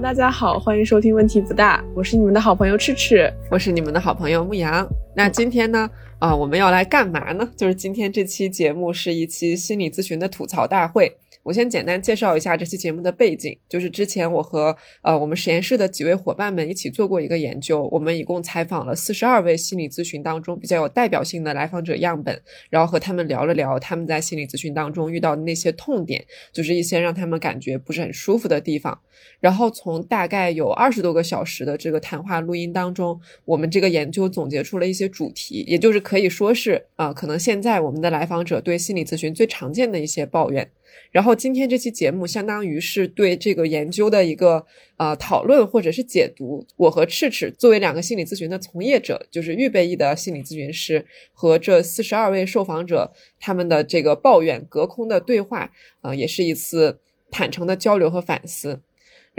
大家好，欢迎收听问题不大，我是你们的好朋友赤赤，我是你们的好朋友牧羊。那今天呢，啊，我们要来干嘛呢？就是今天这期节目是一期心理咨询的吐槽大会。我先简单介绍一下这期节目的背景，就是之前我和呃我们实验室的几位伙伴们一起做过一个研究，我们一共采访了四十二位心理咨询当中比较有代表性的来访者样本，然后和他们聊了聊他们在心理咨询当中遇到的那些痛点，就是一些让他们感觉不是很舒服的地方。然后从大概有二十多个小时的这个谈话录音当中，我们这个研究总结出了一些主题，也就是可以说是啊，可能现在我们的来访者对心理咨询最常见的一些抱怨。然后今天这期节目相当于是对这个研究的一个呃讨论或者是解读。我和赤赤作为两个心理咨询的从业者，就是预备役的心理咨询师，和这四十二位受访者他们的这个抱怨隔空的对话，啊，也是一次坦诚的交流和反思。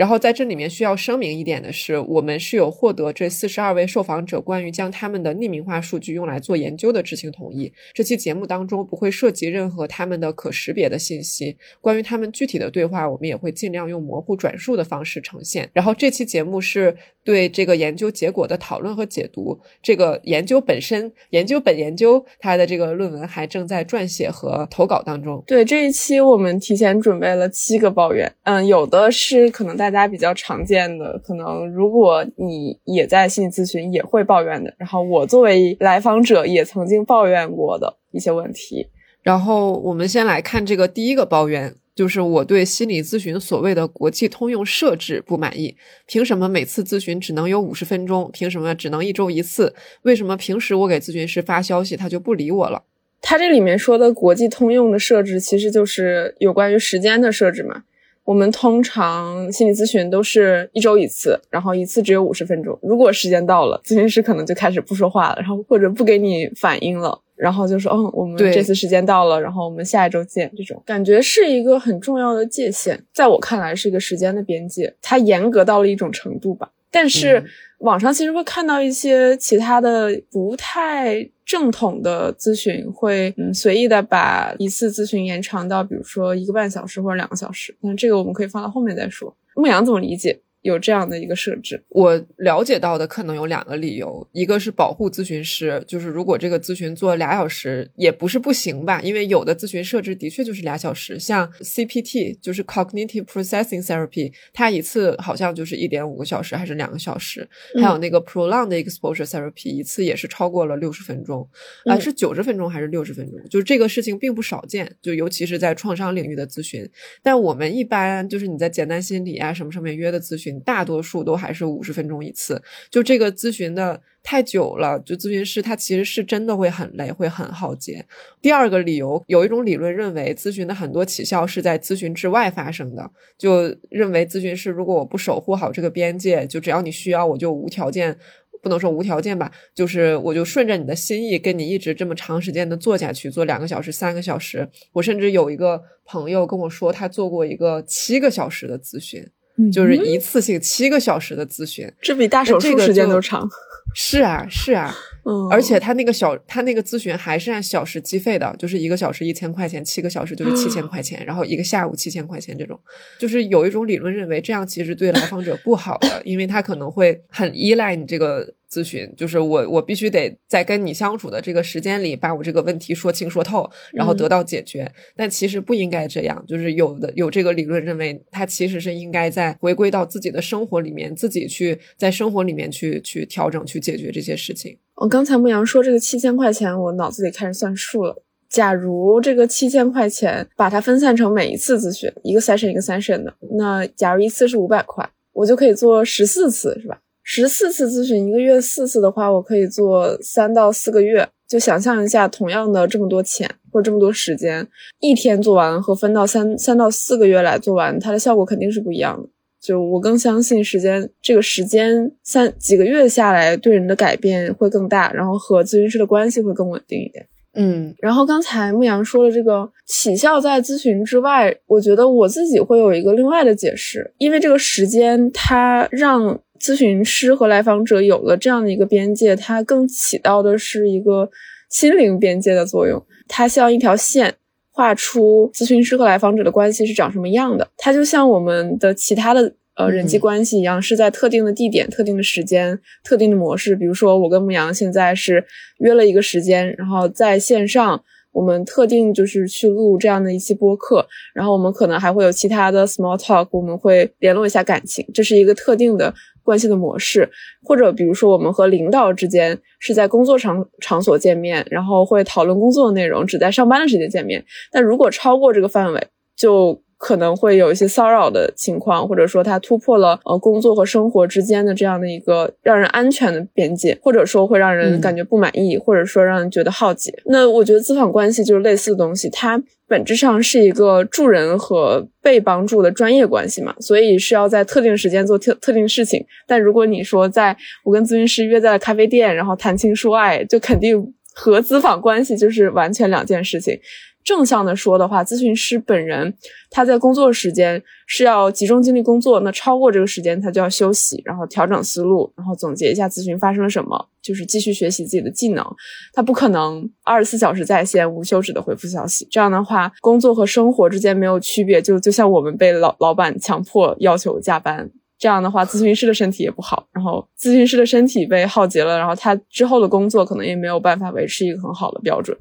然后在这里面需要声明一点的是，我们是有获得这四十二位受访者关于将他们的匿名化数据用来做研究的知情同意。这期节目当中不会涉及任何他们的可识别的信息。关于他们具体的对话，我们也会尽量用模糊转述的方式呈现。然后这期节目是对这个研究结果的讨论和解读。这个研究本身，研究本研究它的这个论文还正在撰写和投稿当中。对这一期，我们提前准备了七个抱怨。嗯，有的是可能大。大家比较常见的，可能如果你也在心理咨询，也会抱怨的。然后我作为来访者，也曾经抱怨过的一些问题。然后我们先来看这个第一个抱怨，就是我对心理咨询所谓的国际通用设置不满意。凭什么每次咨询只能有五十分钟？凭什么只能一周一次？为什么平时我给咨询师发消息，他就不理我了？他这里面说的国际通用的设置，其实就是有关于时间的设置嘛。我们通常心理咨询都是一周一次，然后一次只有五十分钟。如果时间到了，咨询师可能就开始不说话了，然后或者不给你反应了，然后就说：“嗯，我们这次时间到了，然后我们下一周见。”这种感觉是一个很重要的界限，在我看来是一个时间的边界，它严格到了一种程度吧。但是网上其实会看到一些其他的不太正统的咨询，会嗯随意的把一次咨询延长到比如说一个半小时或者两个小时，那这个我们可以放到后面再说。牧羊怎么理解？有这样的一个设置，我了解到的可能有两个理由，一个是保护咨询师，就是如果这个咨询做俩小时也不是不行吧，因为有的咨询设置的确就是俩小时，像 CPT 就是 Cognitive Processing Therapy，它一次好像就是一点五个小时还是两个小时，还有那个 Prolonged Exposure Therapy 一次也是超过了六十分钟，啊是九十分钟还是六十分钟，就是这个事情并不少见，就尤其是在创伤领域的咨询，但我们一般就是你在简单心理啊什么上面约的咨询。大多数都还是五十分钟一次，就这个咨询的太久了，就咨询师他其实是真的会很累，会很耗竭。第二个理由，有一种理论认为，咨询的很多起效是在咨询之外发生的，就认为咨询师如果我不守护好这个边界，就只要你需要，我就无条件，不能说无条件吧，就是我就顺着你的心意，跟你一直这么长时间的做下去，做两个小时、三个小时。我甚至有一个朋友跟我说，他做过一个七个小时的咨询。就是一次性七个小时的咨询，这比大手术时间都长。是啊，是啊，嗯，而且他那个小，他那个咨询还是按小时计费的，就是一个小时一千块钱，七个小时就是七千块钱，然后一个下午七千块钱这种。就是有一种理论认为，这样其实对来访者不好的，因为他可能会很依赖你这个。咨询就是我，我必须得在跟你相处的这个时间里，把我这个问题说清说透，然后得到解决。但其实不应该这样，就是有的有这个理论认为，他其实是应该在回归到自己的生活里面，自己去在生活里面去去调整、去解决这些事情。我刚才牧羊说这个七千块钱，我脑子里开始算数了。假如这个七千块钱把它分散成每一次咨询，一个 session 一个 session 的，那假如一次是五百块，我就可以做十四次，是吧？十四次咨询，一个月四次的话，我可以做三到四个月。就想象一下，同样的这么多钱或者这么多时间，一天做完和分到三三到四个月来做完，它的效果肯定是不一样的。就我更相信时间，这个时间三几个月下来对人的改变会更大，然后和咨询师的关系会更稳定一点。嗯，然后刚才牧羊说的这个起效在咨询之外，我觉得我自己会有一个另外的解释，因为这个时间它让。咨询师和来访者有了这样的一个边界，它更起到的是一个心灵边界的作用。它像一条线，画出咨询师和来访者的关系是长什么样的。它就像我们的其他的呃人际关系一样，是在特定的地点、特定的时间、特定的模式。比如说，我跟牧羊现在是约了一个时间，然后在线上，我们特定就是去录这样的一期播客，然后我们可能还会有其他的 small talk，我们会联络一下感情，这是一个特定的。关系的模式，或者比如说我们和领导之间是在工作场场所见面，然后会讨论工作的内容，只在上班的时间见面。但如果超过这个范围，就可能会有一些骚扰的情况，或者说他突破了呃工作和生活之间的这样的一个让人安全的边界，或者说会让人感觉不满意，或者说让人觉得好奇。那我觉得咨访关系就是类似的东西，它本质上是一个助人和被帮助的专业关系嘛，所以是要在特定时间做特特定事情。但如果你说在我跟咨询师约在了咖啡店，然后谈情说爱，就肯定和咨访关系就是完全两件事情。正向的说的话，咨询师本人他在工作时间是要集中精力工作，那超过这个时间他就要休息，然后调整思路，然后总结一下咨询发生了什么，就是继续学习自己的技能。他不可能二十四小时在线无休止的回复消息，这样的话工作和生活之间没有区别，就就像我们被老老板强迫要求加班，这样的话咨询师的身体也不好，然后咨询师的身体被耗竭了，然后他之后的工作可能也没有办法维持一个很好的标准。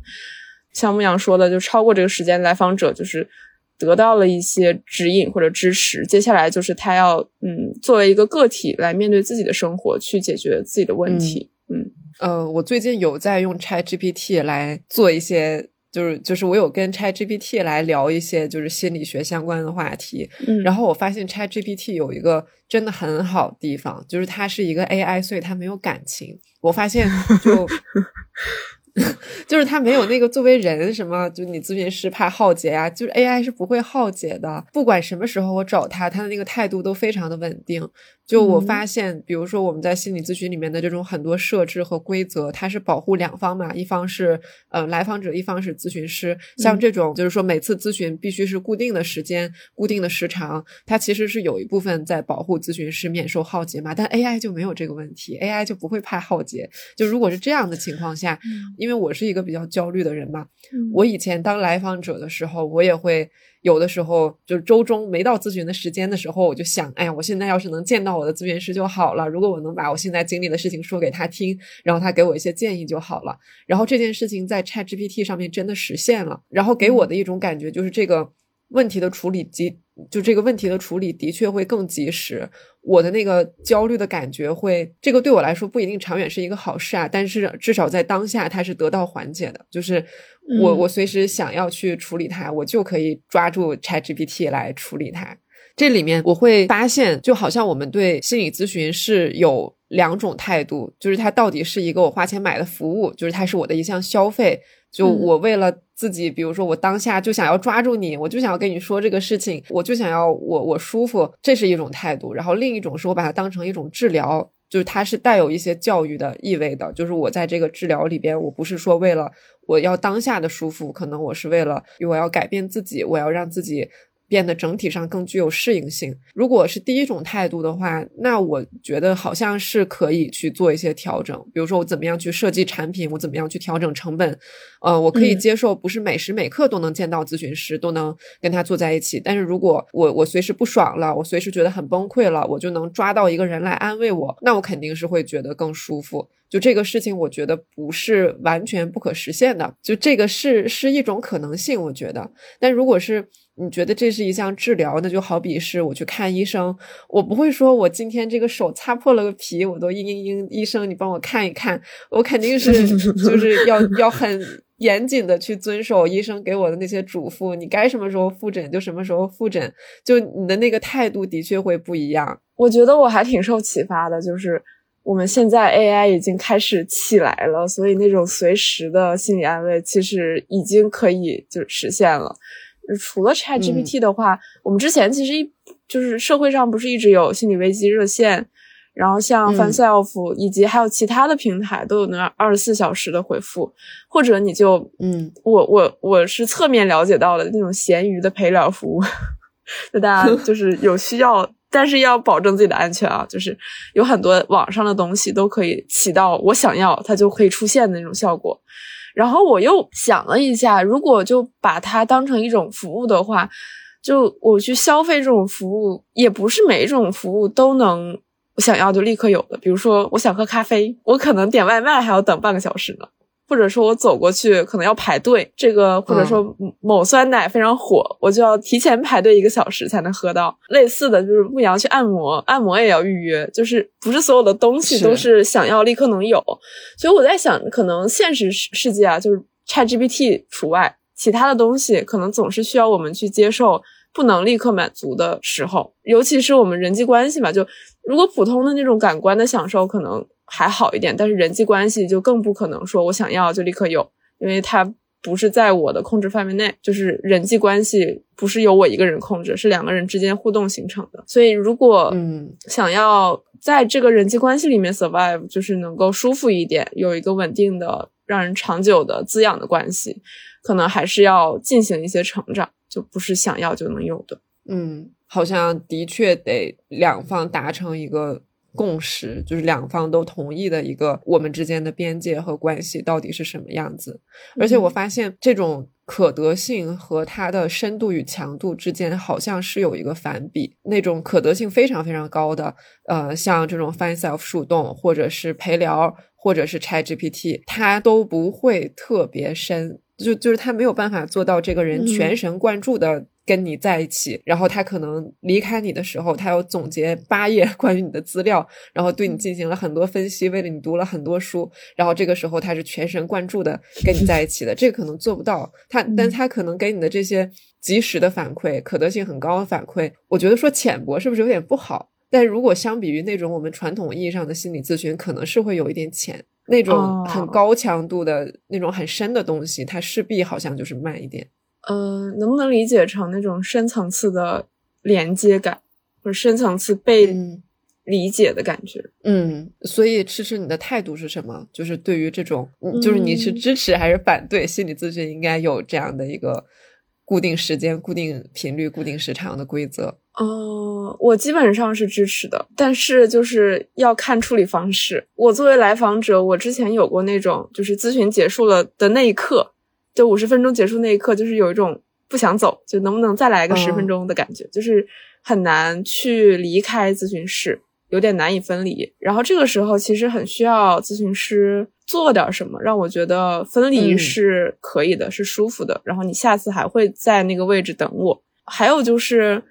像牧羊说的，就超过这个时间，来访者就是得到了一些指引或者支持。接下来就是他要，嗯，作为一个个体来面对自己的生活，去解决自己的问题。嗯，呃，我最近有在用 Chat GPT 来做一些，就是就是我有跟 Chat GPT 来聊一些就是心理学相关的话题。嗯，然后我发现 Chat GPT 有一个真的很好的地方，就是它是一个 AI，所以它没有感情。我发现就。就是他没有那个作为人什么，就你咨询师怕耗竭呀，就是 AI 是不会耗竭的。不管什么时候我找他，他的那个态度都非常的稳定。就我发现，比如说我们在心理咨询里面的这种很多设置和规则，它是保护两方嘛，一方是呃来访者，一方是咨询师。像这种就是说每次咨询必须是固定的时间、固定的时长，它其实是有一部分在保护咨询师免受耗竭嘛。但 AI 就没有这个问题，AI 就不会怕耗竭。就如果是这样的情况下，因为我是一个比较焦虑的人嘛，我以前当来访者的时候，我也会。有的时候就是周中没到咨询的时间的时候，我就想，哎呀，我现在要是能见到我的咨询师就好了。如果我能把我现在经历的事情说给他听，然后他给我一些建议就好了。然后这件事情在 Chat GPT 上面真的实现了，然后给我的一种感觉就是这个问题的处理及就这个问题的处理的确会更及时。我的那个焦虑的感觉会，这个对我来说不一定长远是一个好事啊，但是至少在当下它是得到缓解的，就是我我随时想要去处理它，我就可以抓住 ChatGPT 来处理它。这里面我会发现，就好像我们对心理咨询是有两种态度，就是它到底是一个我花钱买的服务，就是它是我的一项消费。就我为了自己，比如说我当下就想要抓住你，我就想要跟你说这个事情，我就想要我我舒服，这是一种态度。然后另一种是我把它当成一种治疗，就是它是带有一些教育的意味的，就是我在这个治疗里边，我不是说为了我要当下的舒服，可能我是为了我要改变自己，我要让自己。变得整体上更具有适应性。如果是第一种态度的话，那我觉得好像是可以去做一些调整。比如说，我怎么样去设计产品，我怎么样去调整成本。呃，我可以接受不是每时每刻都能见到咨询师，都能跟他坐在一起。但是如果我我随时不爽了，我随时觉得很崩溃了，我就能抓到一个人来安慰我，那我肯定是会觉得更舒服。就这个事情，我觉得不是完全不可实现的。就这个是是一种可能性，我觉得。但如果是你觉得这是一项治疗，那就好比是我去看医生，我不会说我今天这个手擦破了个皮，我都嘤嘤嘤，医生你帮我看一看，我肯定是 就是要要很严谨的去遵守医生给我的那些嘱咐，你该什么时候复诊就什么时候复诊，就你的那个态度的确会不一样。我觉得我还挺受启发的，就是。我们现在 AI 已经开始起来了，所以那种随时的心理安慰其实已经可以就实现了。除了 ChatGPT 的话，我们之前其实一就是社会上不是一直有心理危机热线，然后像 FunSelf 以及还有其他的平台都有那二十四小时的回复，或者你就嗯，我我我是侧面了解到的那种闲鱼的陪聊服务，就大家 就是有需要。但是要保证自己的安全啊，就是有很多网上的东西都可以起到我想要它就可以出现的那种效果。然后我又想了一下，如果就把它当成一种服务的话，就我去消费这种服务，也不是每一种服务都能我想要就立刻有的。比如说，我想喝咖啡，我可能点外卖还要等半个小时呢。或者说我走过去可能要排队，这个或者说某酸奶非常火，我就要提前排队一个小时才能喝到。类似的就是牧羊去按摩，按摩也要预约，就是不是所有的东西都是想要立刻能有。所以我在想，可能现实世界啊，就是 ChatGPT 除外，其他的东西可能总是需要我们去接受不能立刻满足的时候，尤其是我们人际关系嘛，就如果普通的那种感官的享受可能。还好一点，但是人际关系就更不可能说我想要就立刻有，因为它不是在我的控制范围内。就是人际关系不是由我一个人控制，是两个人之间互动形成的。所以如果嗯想要在这个人际关系里面 survive，就是能够舒服一点，有一个稳定的、让人长久的滋养的关系，可能还是要进行一些成长，就不是想要就能有的。嗯，好像的确得两方达成一个。共识就是两方都同意的一个我们之间的边界和关系到底是什么样子，而且我发现这种可得性和它的深度与强度之间好像是有一个反比，那种可得性非常非常高的，呃，像这种 Find Self 树洞或者是陪聊或者是 Chat GPT，它都不会特别深，就就是他没有办法做到这个人全神贯注的。跟你在一起，然后他可能离开你的时候，他要总结八页 关于你的资料，然后对你进行了很多分析，为了你读了很多书，然后这个时候他是全神贯注的跟你在一起的，这个可能做不到他，但他可能给你的这些及时的反馈，可得性很高的反馈，我觉得说浅薄是不是有点不好？但如果相比于那种我们传统意义上的心理咨询，可能是会有一点浅，那种很高强度的那种很深的东西，它势必好像就是慢一点。嗯，能不能理解成那种深层次的连接感，或者深层次被理解的感觉？嗯，所以吃吃你的态度是什么？就是对于这种，就是你是支持还是反对心理咨询应该有这样的一个固定时间、固定频率、固定时长的规则？嗯，我基本上是支持的，但是就是要看处理方式。我作为来访者，我之前有过那种，就是咨询结束了的那一刻。就五十分钟结束那一刻，就是有一种不想走，就能不能再来个十分钟的感觉，就是很难去离开咨询室，有点难以分离。然后这个时候其实很需要咨询师做点什么，让我觉得分离是可以的，是舒服的。然后你下次还会在那个位置等我。还有就是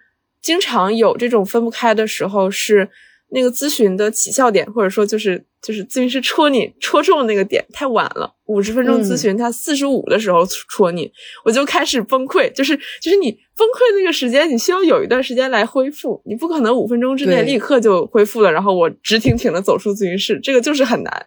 经常有这种分不开的时候是。那个咨询的起效点，或者说就是就是咨询师戳你戳中那个点太晚了，五十分钟咨询他四十五的时候戳你，我就开始崩溃。就是就是你崩溃那个时间，你需要有一段时间来恢复，你不可能五分钟之内立刻就恢复了，然后我直挺挺的走出咨询室，这个就是很难。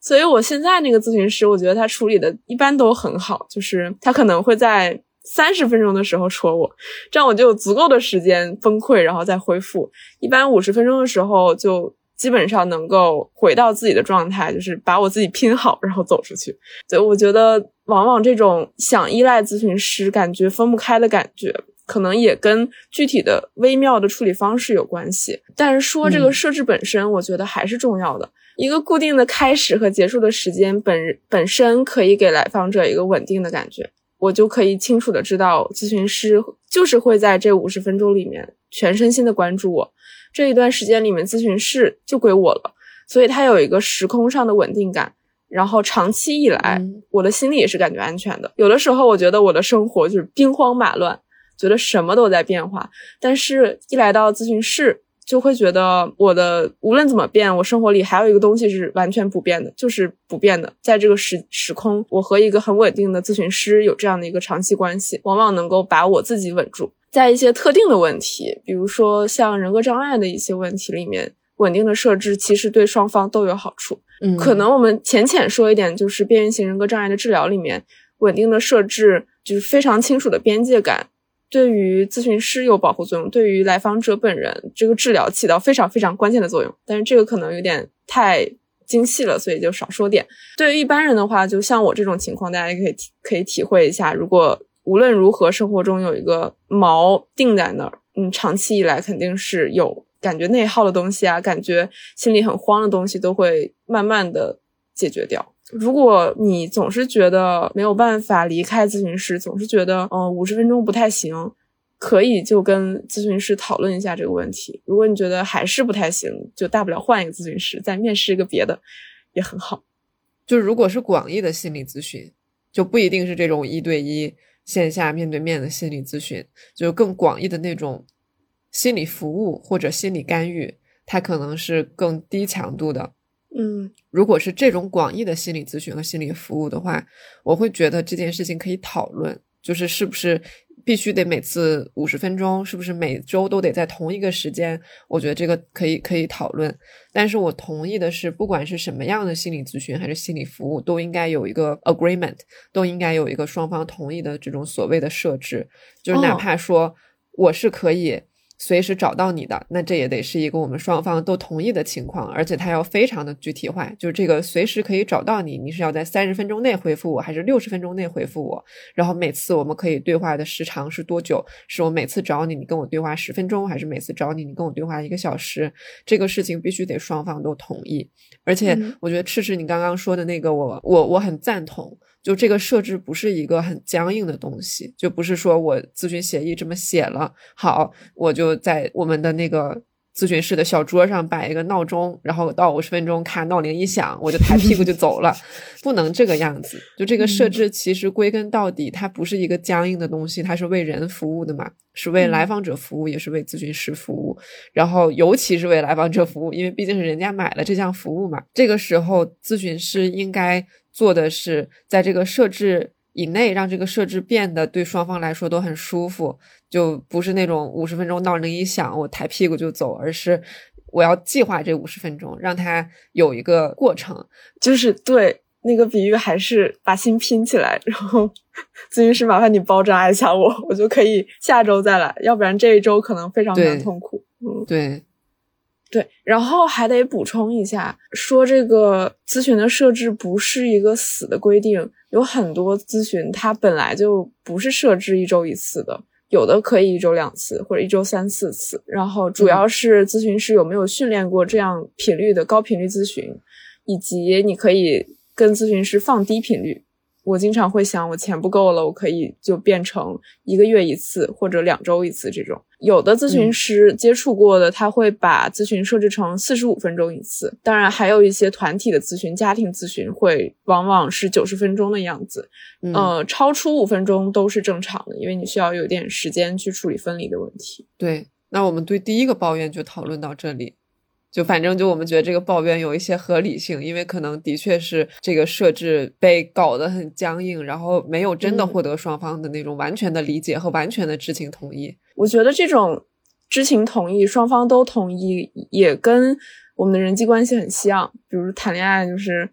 所以我现在那个咨询师，我觉得他处理的一般都很好，就是他可能会在。三十分钟的时候戳我，这样我就有足够的时间崩溃，然后再恢复。一般五十分钟的时候，就基本上能够回到自己的状态，就是把我自己拼好，然后走出去。对，我觉得往往这种想依赖咨询师，感觉分不开的感觉，可能也跟具体的微妙的处理方式有关系。但是说这个设置本身，我觉得还是重要的。一个固定的开始和结束的时间本本身可以给来访者一个稳定的感觉。我就可以清楚的知道，咨询师就是会在这五十分钟里面全身心的关注我。这一段时间里面，咨询室就归我了，所以它有一个时空上的稳定感。然后长期以来，我的心里也是感觉安全的。有的时候，我觉得我的生活就是兵荒马乱，觉得什么都在变化，但是一来到咨询室。就会觉得我的无论怎么变，我生活里还有一个东西是完全不变的，就是不变的。在这个时时空，我和一个很稳定的咨询师有这样的一个长期关系，往往能够把我自己稳住。在一些特定的问题，比如说像人格障碍的一些问题里面，稳定的设置其实对双方都有好处。嗯，可能我们浅浅说一点，就是边缘型人格障碍的治疗里面，稳定的设置就是非常清楚的边界感。对于咨询师有保护作用，对于来访者本人这个治疗起到非常非常关键的作用。但是这个可能有点太精细了，所以就少说点。对于一般人的话，就像我这种情况，大家也可以可以体会一下。如果无论如何生活中有一个锚定在那儿，嗯，长期以来肯定是有感觉内耗的东西啊，感觉心里很慌的东西，都会慢慢的解决掉。如果你总是觉得没有办法离开咨询室，总是觉得嗯五十分钟不太行，可以就跟咨询师讨论一下这个问题。如果你觉得还是不太行，就大不了换一个咨询师，再面试一个别的，也很好。就如果是广义的心理咨询，就不一定是这种一对一线下面对面的心理咨询，就更广义的那种心理服务或者心理干预，它可能是更低强度的。嗯，如果是这种广义的心理咨询和心理服务的话，我会觉得这件事情可以讨论，就是是不是必须得每次五十分钟，是不是每周都得在同一个时间？我觉得这个可以可以讨论。但是我同意的是，不管是什么样的心理咨询还是心理服务，都应该有一个 agreement，都应该有一个双方同意的这种所谓的设置，就是哪怕说我是可以。随时找到你的，那这也得是一个我们双方都同意的情况，而且它要非常的具体化，就是这个随时可以找到你，你是要在三十分钟内回复我，还是六十分钟内回复我？然后每次我们可以对话的时长是多久？是我每次找你，你跟我对话十分钟，还是每次找你，你跟我对话一个小时？这个事情必须得双方都同意。而且我觉得赤赤你刚刚说的那个，我我我很赞同。就这个设置不是一个很僵硬的东西，就不是说我咨询协议这么写了，好，我就在我们的那个咨询室的小桌上摆一个闹钟，然后到五十分钟，看闹铃一响，我就抬屁股就走了，不能这个样子。就这个设置，其实归根到底，它不是一个僵硬的东西，它是为人服务的嘛，是为来访者服务，也是为咨询师服务，然后尤其是为来访者服务，因为毕竟是人家买了这项服务嘛。这个时候，咨询师应该。做的是在这个设置以内，让这个设置变得对双方来说都很舒服，就不是那种五十分钟闹铃一响我抬屁股就走，而是我要计划这五十分钟，让它有一个过程。就是对那个比喻，还是把心拼起来，然后咨询师麻烦你包扎一下我，我就可以下周再来，要不然这一周可能非常的痛苦。嗯，对。对，然后还得补充一下，说这个咨询的设置不是一个死的规定，有很多咨询它本来就不是设置一周一次的，有的可以一周两次或者一周三四次，然后主要是咨询师有没有训练过这样频率的高频率咨询，以及你可以跟咨询师放低频率。我经常会想，我钱不够了，我可以就变成一个月一次或者两周一次这种。有的咨询师接触过的，他会把咨询设置成四十五分钟一次。当然，还有一些团体的咨询、家庭咨询会往往是九十分钟的样子。呃，超出五分钟都是正常的，因为你需要有点时间去处理分离的问题。对，那我们对第一个抱怨就讨论到这里。就反正就我们觉得这个抱怨有一些合理性，因为可能的确是这个设置被搞得很僵硬，然后没有真的获得双方的那种完全的理解和完全的知情同意。我觉得这种知情同意，双方都同意，也跟我们的人际关系很像。比如谈恋爱，就是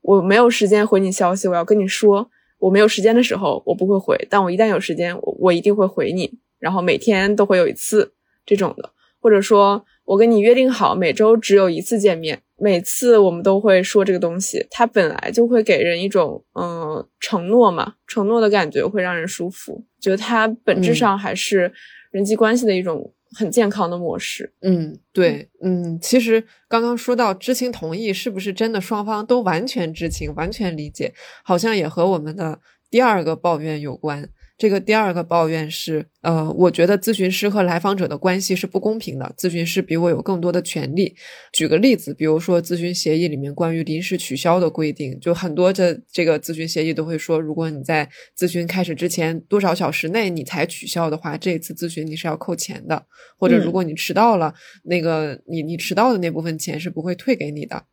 我没有时间回你消息，我要跟你说，我没有时间的时候我不会回，但我一旦有时间，我我一定会回你，然后每天都会有一次这种的，或者说。我跟你约定好每周只有一次见面，每次我们都会说这个东西，它本来就会给人一种嗯承诺嘛，承诺的感觉会让人舒服，觉得它本质上还是人际关系的一种很健康的模式。嗯，对，嗯，其实刚刚说到知情同意，是不是真的双方都完全知情、完全理解，好像也和我们的第二个抱怨有关。这个第二个抱怨是，呃，我觉得咨询师和来访者的关系是不公平的。咨询师比我有更多的权利。举个例子，比如说咨询协议里面关于临时取消的规定，就很多的这个咨询协议都会说，如果你在咨询开始之前多少小时内你才取消的话，这一次咨询你是要扣钱的。或者如果你迟到了，那个你你迟到的那部分钱是不会退给你的。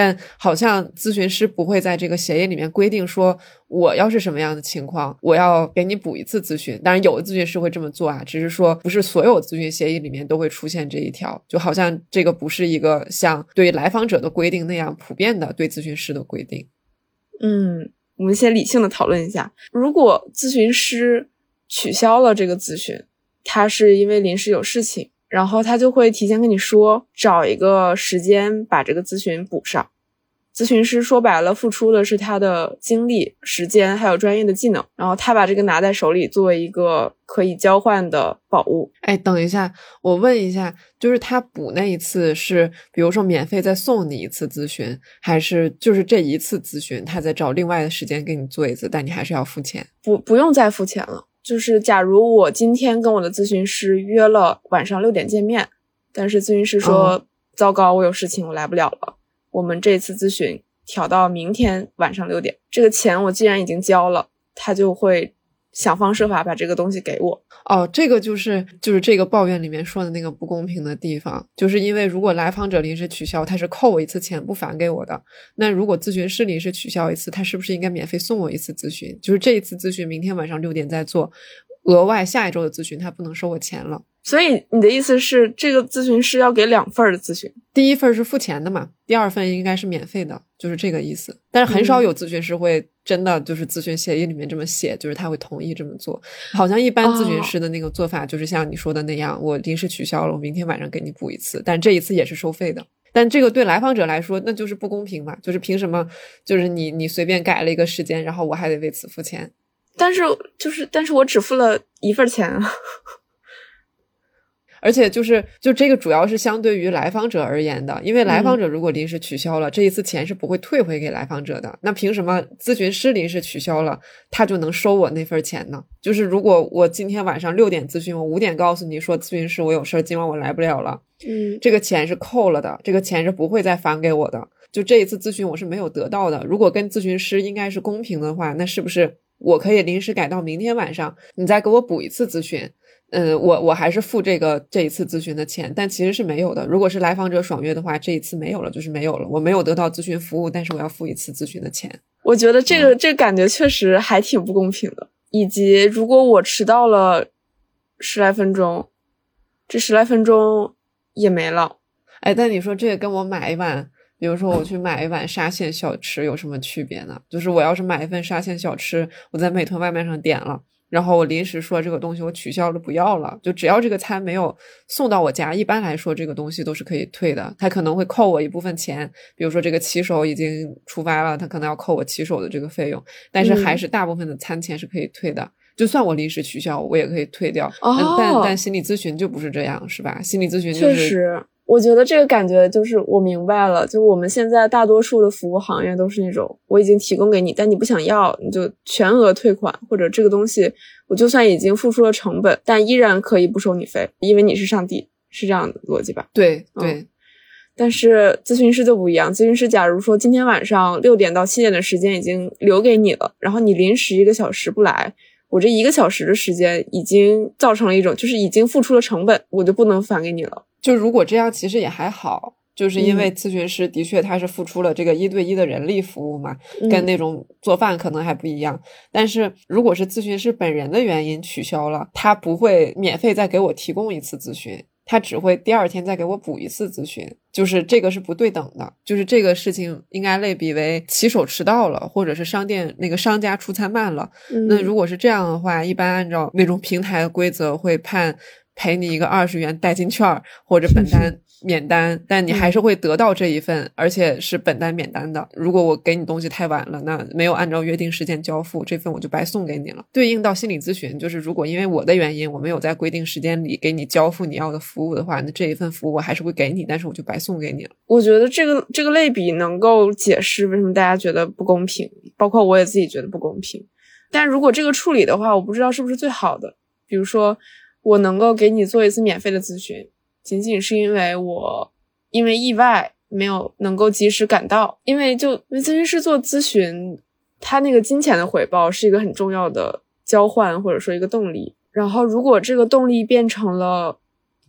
但好像咨询师不会在这个协议里面规定说，我要是什么样的情况，我要给你补一次咨询。当然，有的咨询师会这么做啊，只是说不是所有咨询协议里面都会出现这一条。就好像这个不是一个像对来访者的规定那样普遍的对咨询师的规定。嗯，我们先理性的讨论一下，如果咨询师取消了这个咨询，他是因为临时有事情。然后他就会提前跟你说，找一个时间把这个咨询补上。咨询师说白了，付出的是他的精力、时间，还有专业的技能。然后他把这个拿在手里，作为一个可以交换的宝物。哎，等一下，我问一下，就是他补那一次是，比如说免费再送你一次咨询，还是就是这一次咨询，他再找另外的时间给你做一次，但你还是要付钱？不，不用再付钱了。就是假如我今天跟我的咨询师约了晚上六点见面，但是咨询师说、哦糟糕，我有事情，我来不了了。我们这次咨询调到明天晚上六点，这个钱我既然已经交了，他就会想方设法把这个东西给我。哦，这个就是就是这个抱怨里面说的那个不公平的地方，就是因为如果来访者临时取消，他是扣我一次钱不返给我的。那如果咨询师临时取消一次，他是不是应该免费送我一次咨询？就是这一次咨询明天晚上六点再做，额外下一周的咨询他不能收我钱了。所以你的意思是，这个咨询师要给两份的咨询？第一份是付钱的嘛，第二份应该是免费的，就是这个意思。但是很少有咨询师会真的就是咨询协议里面这么写，就是他会同意这么做。好像一般咨询师的那个做法就是像你说的那样，我临时取消了，我明天晚上给你补一次，但这一次也是收费的。但这个对来访者来说，那就是不公平嘛，就是凭什么？就是你你随便改了一个时间，然后我还得为此付钱。但是就是，但是我只付了一份钱啊。而且就是就这个主要是相对于来访者而言的，因为来访者如果临时取消了，这一次钱是不会退回给来访者的。那凭什么咨询师临时取消了，他就能收我那份钱呢？就是如果我今天晚上六点咨询，我五点告诉你说咨询师我有事儿，今晚我来不了了，嗯，这个钱是扣了的，这个钱是不会再返给我的。就这一次咨询我是没有得到的。如果跟咨询师应该是公平的话，那是不是我可以临时改到明天晚上，你再给我补一次咨询？嗯，我我还是付这个这一次咨询的钱，但其实是没有的。如果是来访者爽约的话，这一次没有了，就是没有了。我没有得到咨询服务，但是我要付一次咨询的钱。我觉得这个这感觉确实还挺不公平的。以及如果我迟到了十来分钟，这十来分钟也没了。哎，但你说这个跟我买一碗，比如说我去买一碗沙县小吃有什么区别呢？就是我要是买一份沙县小吃，我在美团外卖上点了。然后我临时说这个东西我取消了，不要了。就只要这个餐没有送到我家，一般来说这个东西都是可以退的。他可能会扣我一部分钱，比如说这个骑手已经出发了，他可能要扣我骑手的这个费用，但是还是大部分的餐钱是可以退的。就算我临时取消，我也可以退掉。哦嗯但但心理咨询就不是这样，是吧？心理咨询就确是实，我觉得这个感觉就是我明白了，就我们现在大多数的服务行业都是那种我已经提供给你，但你不想要，你就全额退款，或者这个东西我就算已经付出了成本，但依然可以不收你费，因为你是上帝，是这样的逻辑吧？对嗯对。但是咨询师就不一样，咨询师假如说今天晚上六点到七点的时间已经留给你了，然后你临时一个小时不来，我这一个小时的时间已经造成了一种就是已经付出了成本，我就不能返给你了。就如果这样，其实也还好，就是因嗯为咨询师的确他是付出了这个一对一的人力服务嘛，跟嗯那种做饭可能还不一样。但是如果是咨询师本人的原因取消了，他不会免费再给我提供一次咨询。他只会第二天再给我补一次咨询，就是这个是不对等的，就是这个事情应该类比为骑手迟到了，或者是商店那个商家出餐慢了，嗯那如果是这样的话，一般按照那种平台的规则会判赔你一个二十元代金券儿或者本单 免单，但你还是会得到这一份，而且是本单免单的。如果我给你东西太晚了，那没有按照约定时间交付，这份我就白送给你了。对应到心理咨询，就是如果因为我的原因，我没有在规定时间里给你交付你要的服务的话，那这一份服务我还是会给你，但是我就白送给你了。我觉得这个这个类比能够解释为什么大家觉得不公平，包括我也自己觉得不公平。但如果这个处理的话，我不知道是不是最好的。比如说，我能够给你做一次免费的咨询，仅仅是因为我因为意外没有能够及时赶到，因为就因为咨询师做咨询，他那个金钱的回报是一个很重要的交换或者说一个动力。然后，如果这个动力变成了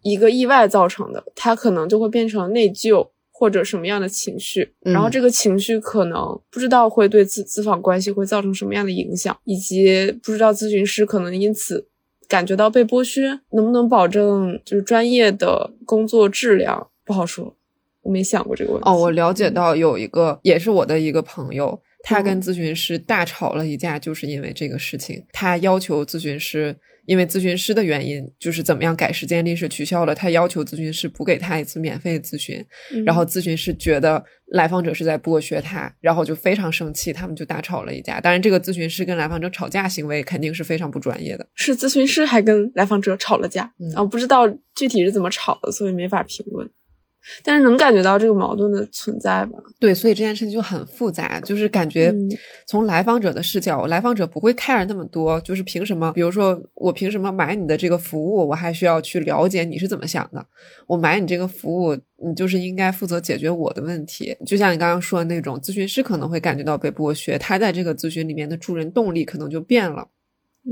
一个意外造成的，他可能就会变成内疚或者什么样的情绪，嗯然后这个情绪可能不知道会对咨咨访关系会造成什么样的影响，以及不知道咨询师可能因此感觉到被剥削，能不能保证就是专业的工作质量不好说，我没想过这个问题。哦，我了解到有一个也是我的一个朋友，他嗯跟咨询师大吵了一架，就是因为这个事情。他要求咨询师，因为咨询师的原因，就是怎么样改时间临时取消了，他要求咨询师补给他一次免费咨询，嗯，然后咨询师觉得来访者是在剥削他，然后就非常生气，他们就大吵了一架。当然，这个咨询师跟来访者吵架行为肯定是非常不专业的。是咨询师还跟来访者吵了架，嗯啊，不知道具体是怎么吵的，所以没法评论。但是能感觉到这个矛盾的存在吧？对，所以这件事情就很复杂，就是感觉从来访者的视角，来访者不会 care 那么多，就是凭什么？比如说我凭什么买你的这个服务，我还需要去了解你是怎么想的？我买你这个服务，你就是应该负责解决我的问题。就像你刚刚说的那种，咨询师可能会感觉到被剥削，他在这个咨询里面的助人动力可能就变了，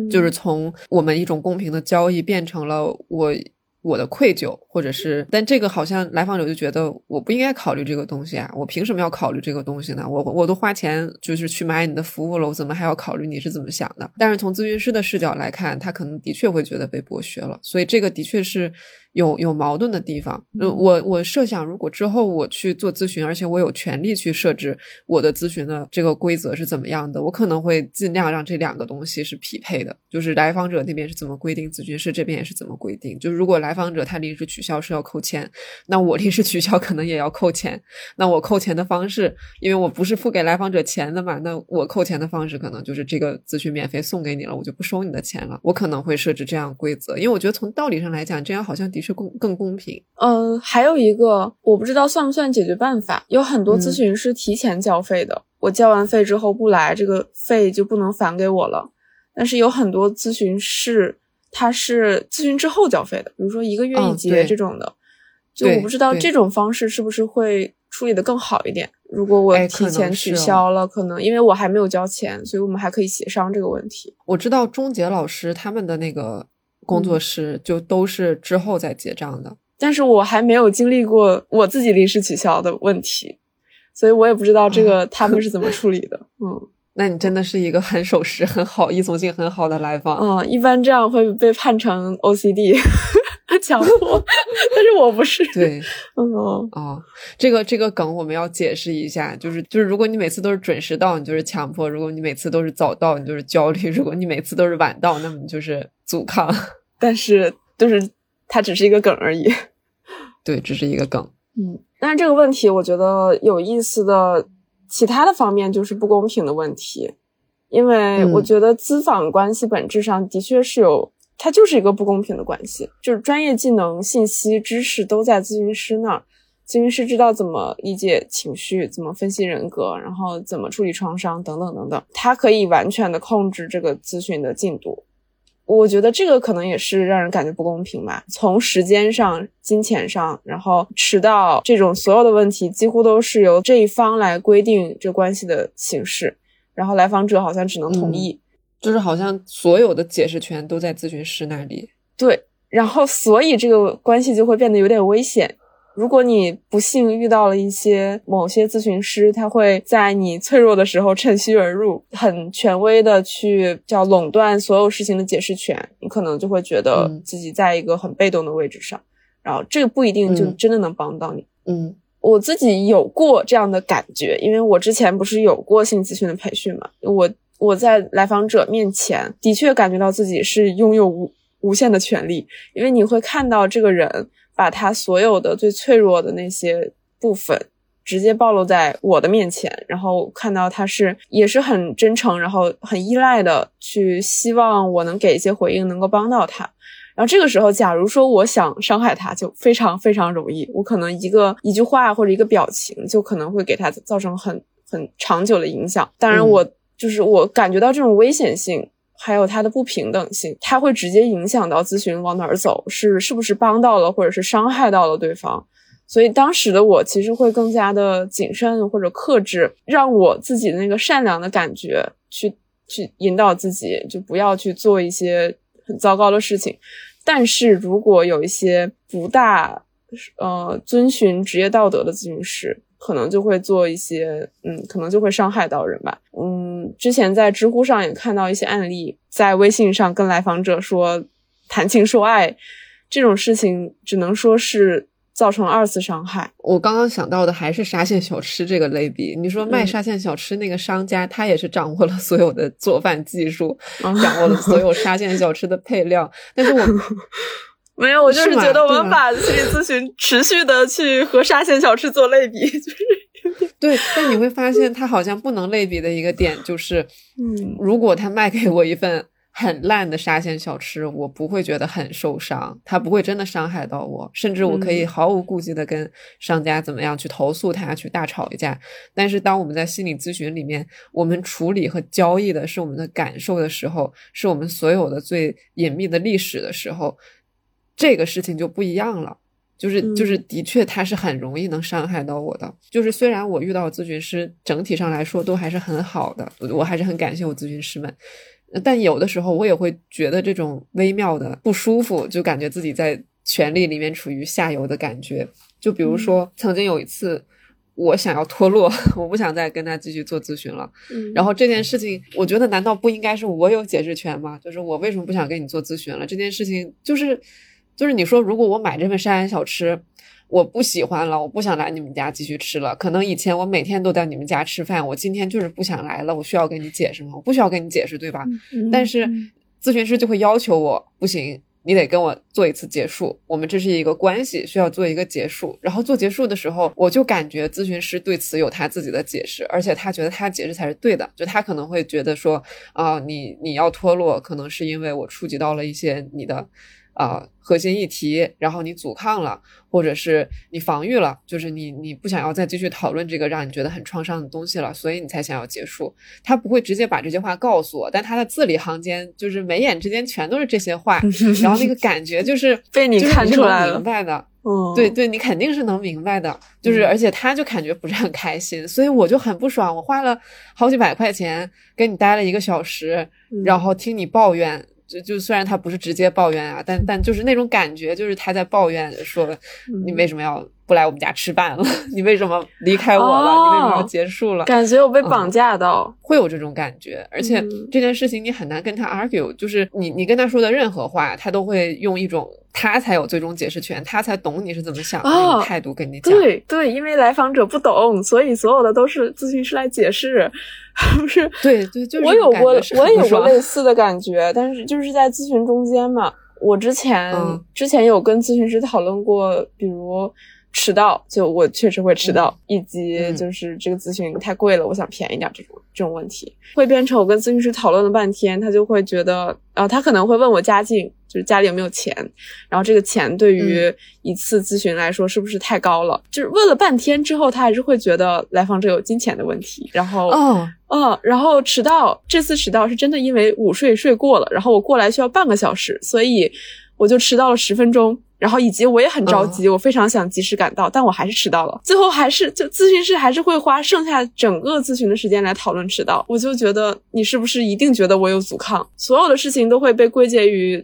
就是从我们一种公平的交易变成了我。我的愧疚，或者是，但这个好像来访者就觉得我不应该考虑这个东西啊，我凭什么要考虑这个东西呢？我我都花钱就是去买你的服务了，我怎么还要考虑你是怎么想的？但是从咨询师的视角来看，他可能的确会觉得被剥削了，所以这个的确是。有有矛盾的地方，呃，我我设想，如果之后我去做咨询，而且我有权利去设置我的咨询的这个规则是怎么样的，我可能会尽量让这两个东西是匹配的，就是来访者那边是怎么规定，咨询师这边也是怎么规定。就是如果来访者他临时取消是要扣钱，那我临时取消可能也要扣钱。那我扣钱的方式，因为我不是付给来访者钱的嘛，那我扣钱的方式可能就是这个咨询免费送给你了，我就不收你的钱了。我可能会设置这样规则，因为我觉得从道理上来讲，这样好像的。是公更公平。嗯，还有一个我不知道算不算解决办法。有很多咨询师提前交费的，我交完费之后不来，这个费就不能返给我了。但是有很多咨询师他是咨询之后交费的，比如说一个月一结这种的，就我不知道这种方式是不是会处理的更好一点。如果我提前取消了，可能因为我还没有交钱，所以我们还可以协商这个问题。我知道钟杰老师他们的那个。工作室就都是之后再结账的，但是我还没有经历过我自己临时取消的问题，所以我也不知道这个他们是怎么处理的。嗯，那你真的是一个很守时、很好、依从性很好的来访。嗯，一般这样会被判成 OCD 强迫，但是我不是。对，嗯哦，这个这个梗我们要解释一下，就是就是如果你每次都是准时到，你就是强迫；如果你每次都是早到，你就是焦虑；如果你每次都是晚到，那么你就是阻抗。但是，就是它只是一个梗而已。对，只是一个梗。嗯，但是这个问题，我觉得有意思的其他的方面就是不公平的问题，因为我觉得资访关系本质上的确是有，它就是一个不公平的关系。就是专业技能、信息、知识都在咨询师那儿，咨询师知道怎么理解情绪，怎么分析人格，然后怎么处理创伤等等等等，他可以完全的控制这个咨询的进度。我觉得这个可能也是让人感觉不公平吧。从时间上、金钱上，然后迟到这种所有的问题，几乎都是由这一方来规定这关系的形式，然后来访者好像只能同意，就是好像所有的解释权都在咨询师那里。对，然后所以这个关系就会变得有点危险。如果你不幸遇到了一些某些咨询师，他会在你脆弱的时候趁虚而入，很权威的去叫垄断所有事情的解释权，你可能就会觉得自己在一个很被动的位置上，然后这个不一定就真的能帮到你。嗯，我自己有过这样的感觉，因为我之前不是有过性咨询的培训嘛，我我在来访者面前的确感觉到自己是拥有无无限的权利，因为你会看到这个人。把他所有的最脆弱的那些部分直接暴露在我的面前，然后看到他是也是很真诚，然后很依赖的去希望我能给一些回应，能够帮到他。然后这个时候，假如说我想伤害他，就非常非常容易。我可能一个一句话或者一个表情，就可能会给他造成很很长久的影响。当然，我就是我感觉到这种危险性。还有它的不平等性，它会直接影响到咨询往哪儿走，是是不是帮到了，或者是伤害到了对方。所以当时的我其实会更加的谨慎或者克制，让我自己的那个善良的感觉去去引导自己，就不要去做一些很糟糕的事情。但是如果有一些不大呃遵循职业道德的咨询师，可能就会做一些，嗯，可能就会伤害到人吧。嗯，之前在知乎上也看到一些案例，在微信上跟来访者说谈情说爱这种事情，只能说是造成二次伤害。我刚刚想到的还是沙县小吃这个类比。你说卖沙县小吃那个商家，他也是掌握了所有的做饭技术，掌握了所有 沙县小吃的配料，但是我。没有，我就是觉得我们把心理咨询持续的去和沙县小吃做类比，就是对。但你会发现，它好像不能类比的一个点就是，嗯，如果他卖给我一份很烂的沙县小吃，我不会觉得很受伤，他不会真的伤害到我，甚至我可以毫无顾忌的跟商家怎么样去投诉他，去大吵一架。但是当我们在心理咨询里面，我们处理和交易的是我们的感受的时候，是我们所有的最隐秘的历史的时候，这个事情就不一样了。就是就是，的确，他是很容易能伤害到我的。就是虽然我遇到咨询师，整体上来说都还是很好的，我还是很感谢我咨询师们。但有的时候，我也会觉得这种微妙的不舒服，就感觉自己在权力里面处于下游的感觉。就比如说，曾经有一次，我想要脱落，我不想再跟他继续做咨询了。然后这件事情，我觉得难道不应该是我有解释权吗？就是我为什么不想跟你做咨询了？这件事情就是。就是你说，如果我买这份山安小吃，我不喜欢了，我不想来你们家继续吃了。可能以前我每天都在你们家吃饭，我今天就是不想来了。我需要跟你解释吗？我不需要跟你解释，对吧？但是咨询师就会要求我，不行，你得跟我做一次结束。我们这是一个关系，需要做一个结束。然后做结束的时候，我就感觉咨询师对此有他自己的解释，而且他觉得他解释才是对的。就他可能会觉得说，啊，你你要脱落，可能是因为我触及到了一些你的。啊，核心议题，然后你阻抗了，或者是你防御了，就是你你不想要再继续讨论这个让你觉得很创伤的东西了，所以你才想要结束。他不会直接把这些话告诉我，但他的字里行间，就是眉眼之间全都是这些话，然后那个感觉就是 被你看出来了，明白的，嗯，对对，你肯定是能明白的，就是而且他就感觉不是很开心，所以我就很不爽，我花了好几百块钱跟你待了一个小时，然后听你抱怨。就就虽然他不是直接抱怨啊，但但就是那种感觉，就是他在抱怨说，你为什么要不来我们家吃饭了？你为什么离开我了？你为什么要结束了？感觉我被绑架到，会有这种感觉。而且这件事情你很难跟他 argue，就是你你跟他说的任何话，他都会用一种。他才有最终解释权，他才懂你是怎么想的那种态度跟你讲。对对，因为来访者不懂，所以所有的都是咨询师来解释，不是？对对，就是我有过，我也有过类似的感觉，但是就是在咨询中间嘛。我之前之前有跟咨询师讨论过，比如。迟到就我确实会迟到，以及就是这个咨询太贵了，我想便宜点这种这种问题，会变成我跟咨询师讨论了半天，他就会觉得，呃，他可能会问我家境，就是家里有没有钱，然后这个钱对于一次咨询来说是不是太高了？就是问了半天之后，他还是会觉得来访者有金钱的问题，然后，嗯嗯，然后迟到，这次迟到是真的因为午睡睡过了，然后我过来需要半个小时，所以我就迟到了十分钟。然后以及我也很着急，我非常想及时赶到，但我还是迟到了。最后还是就咨询师还是会花剩下整个咨询的时间来讨论迟到。我就觉得你是不是一定觉得我有阻抗？所有的事情都会被归结于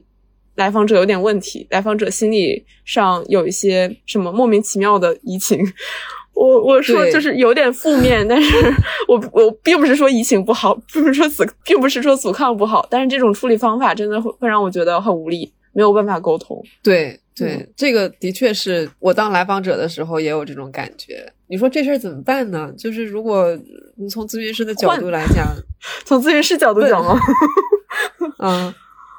来访者有点问题，来访者心理上有一些什么莫名其妙的移情。我我说就是有点负面，但是我我并不是说移情不好，并不是说阻，并不是说阻抗不好，但是这种处理方法真的会会让我觉得很无力，没有办法沟通。对。对，这个的确是我当来访者的时候也有这种感觉。你说这事儿怎么办呢？就是如果你从咨询师的角度来讲，从咨询师角度讲吗？嗯，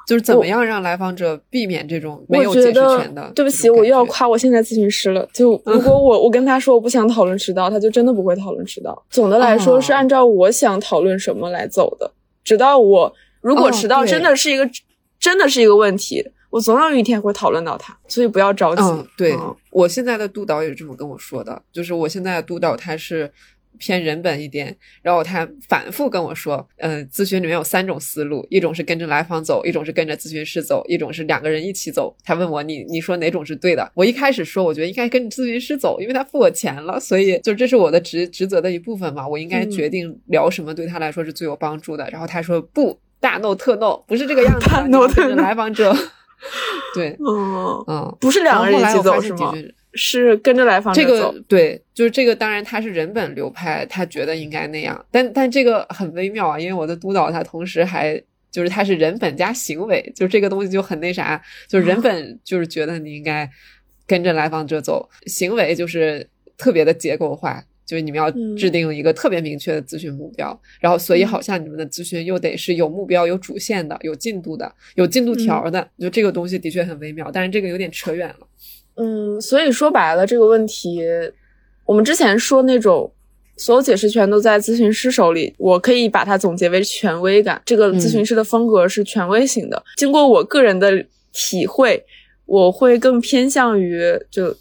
就是怎么样让来访者避免这种没有解释权的？对不起，我又要夸我现在咨询师了。就如果我我跟他说我不想讨论迟到，他就真的不会讨论迟到。总的来说是按照我想讨论什么来走的。直到我如果迟到真的是一个真的是一个问题。我总有一天会讨论到他，所以不要着急。嗯，对我现在的督导也是这么跟我说的，就是我现在的督导他是偏人本一点，然后他反复跟我说，嗯，咨询里面有三种思路，一种是跟着来访走，一种是跟着咨询师走，一种是两个人一起走。他问我，你你说哪种是对的？我一开始说，我觉得应该跟着咨询师走，因为他付我钱了，所以就这是我的职职责的一部分嘛，我应该决定聊什么对他来说是最有帮助的。然后他说不，大 no 特 no，不是这个样子，大 no 特来访者。对，嗯嗯，不是两个人一起走是吗？是跟着来访者走。这个对，就是这个。当然他是人本流派，他觉得应该那样。但但这个很微妙啊，因为我在督导他同时还就是他是人本加行为，就这个东西就很那啥。就是人 本就是觉得你应该跟着来访者走，行为就是特别的结构化。就是你们要制定一个特别明确的咨询目标，然后所以好像你们的咨询又得是有目标、有主线的、有进度的、有进度条的。就这个东西的确很微妙，但是这个有点扯远了。嗯，所以说白了这个问题，我们之前说那种所有解释权都在咨询师手里。我可以把它总结为权威感。这个咨询师的风格是权威型的。经过我个人的体会，我会更偏向于就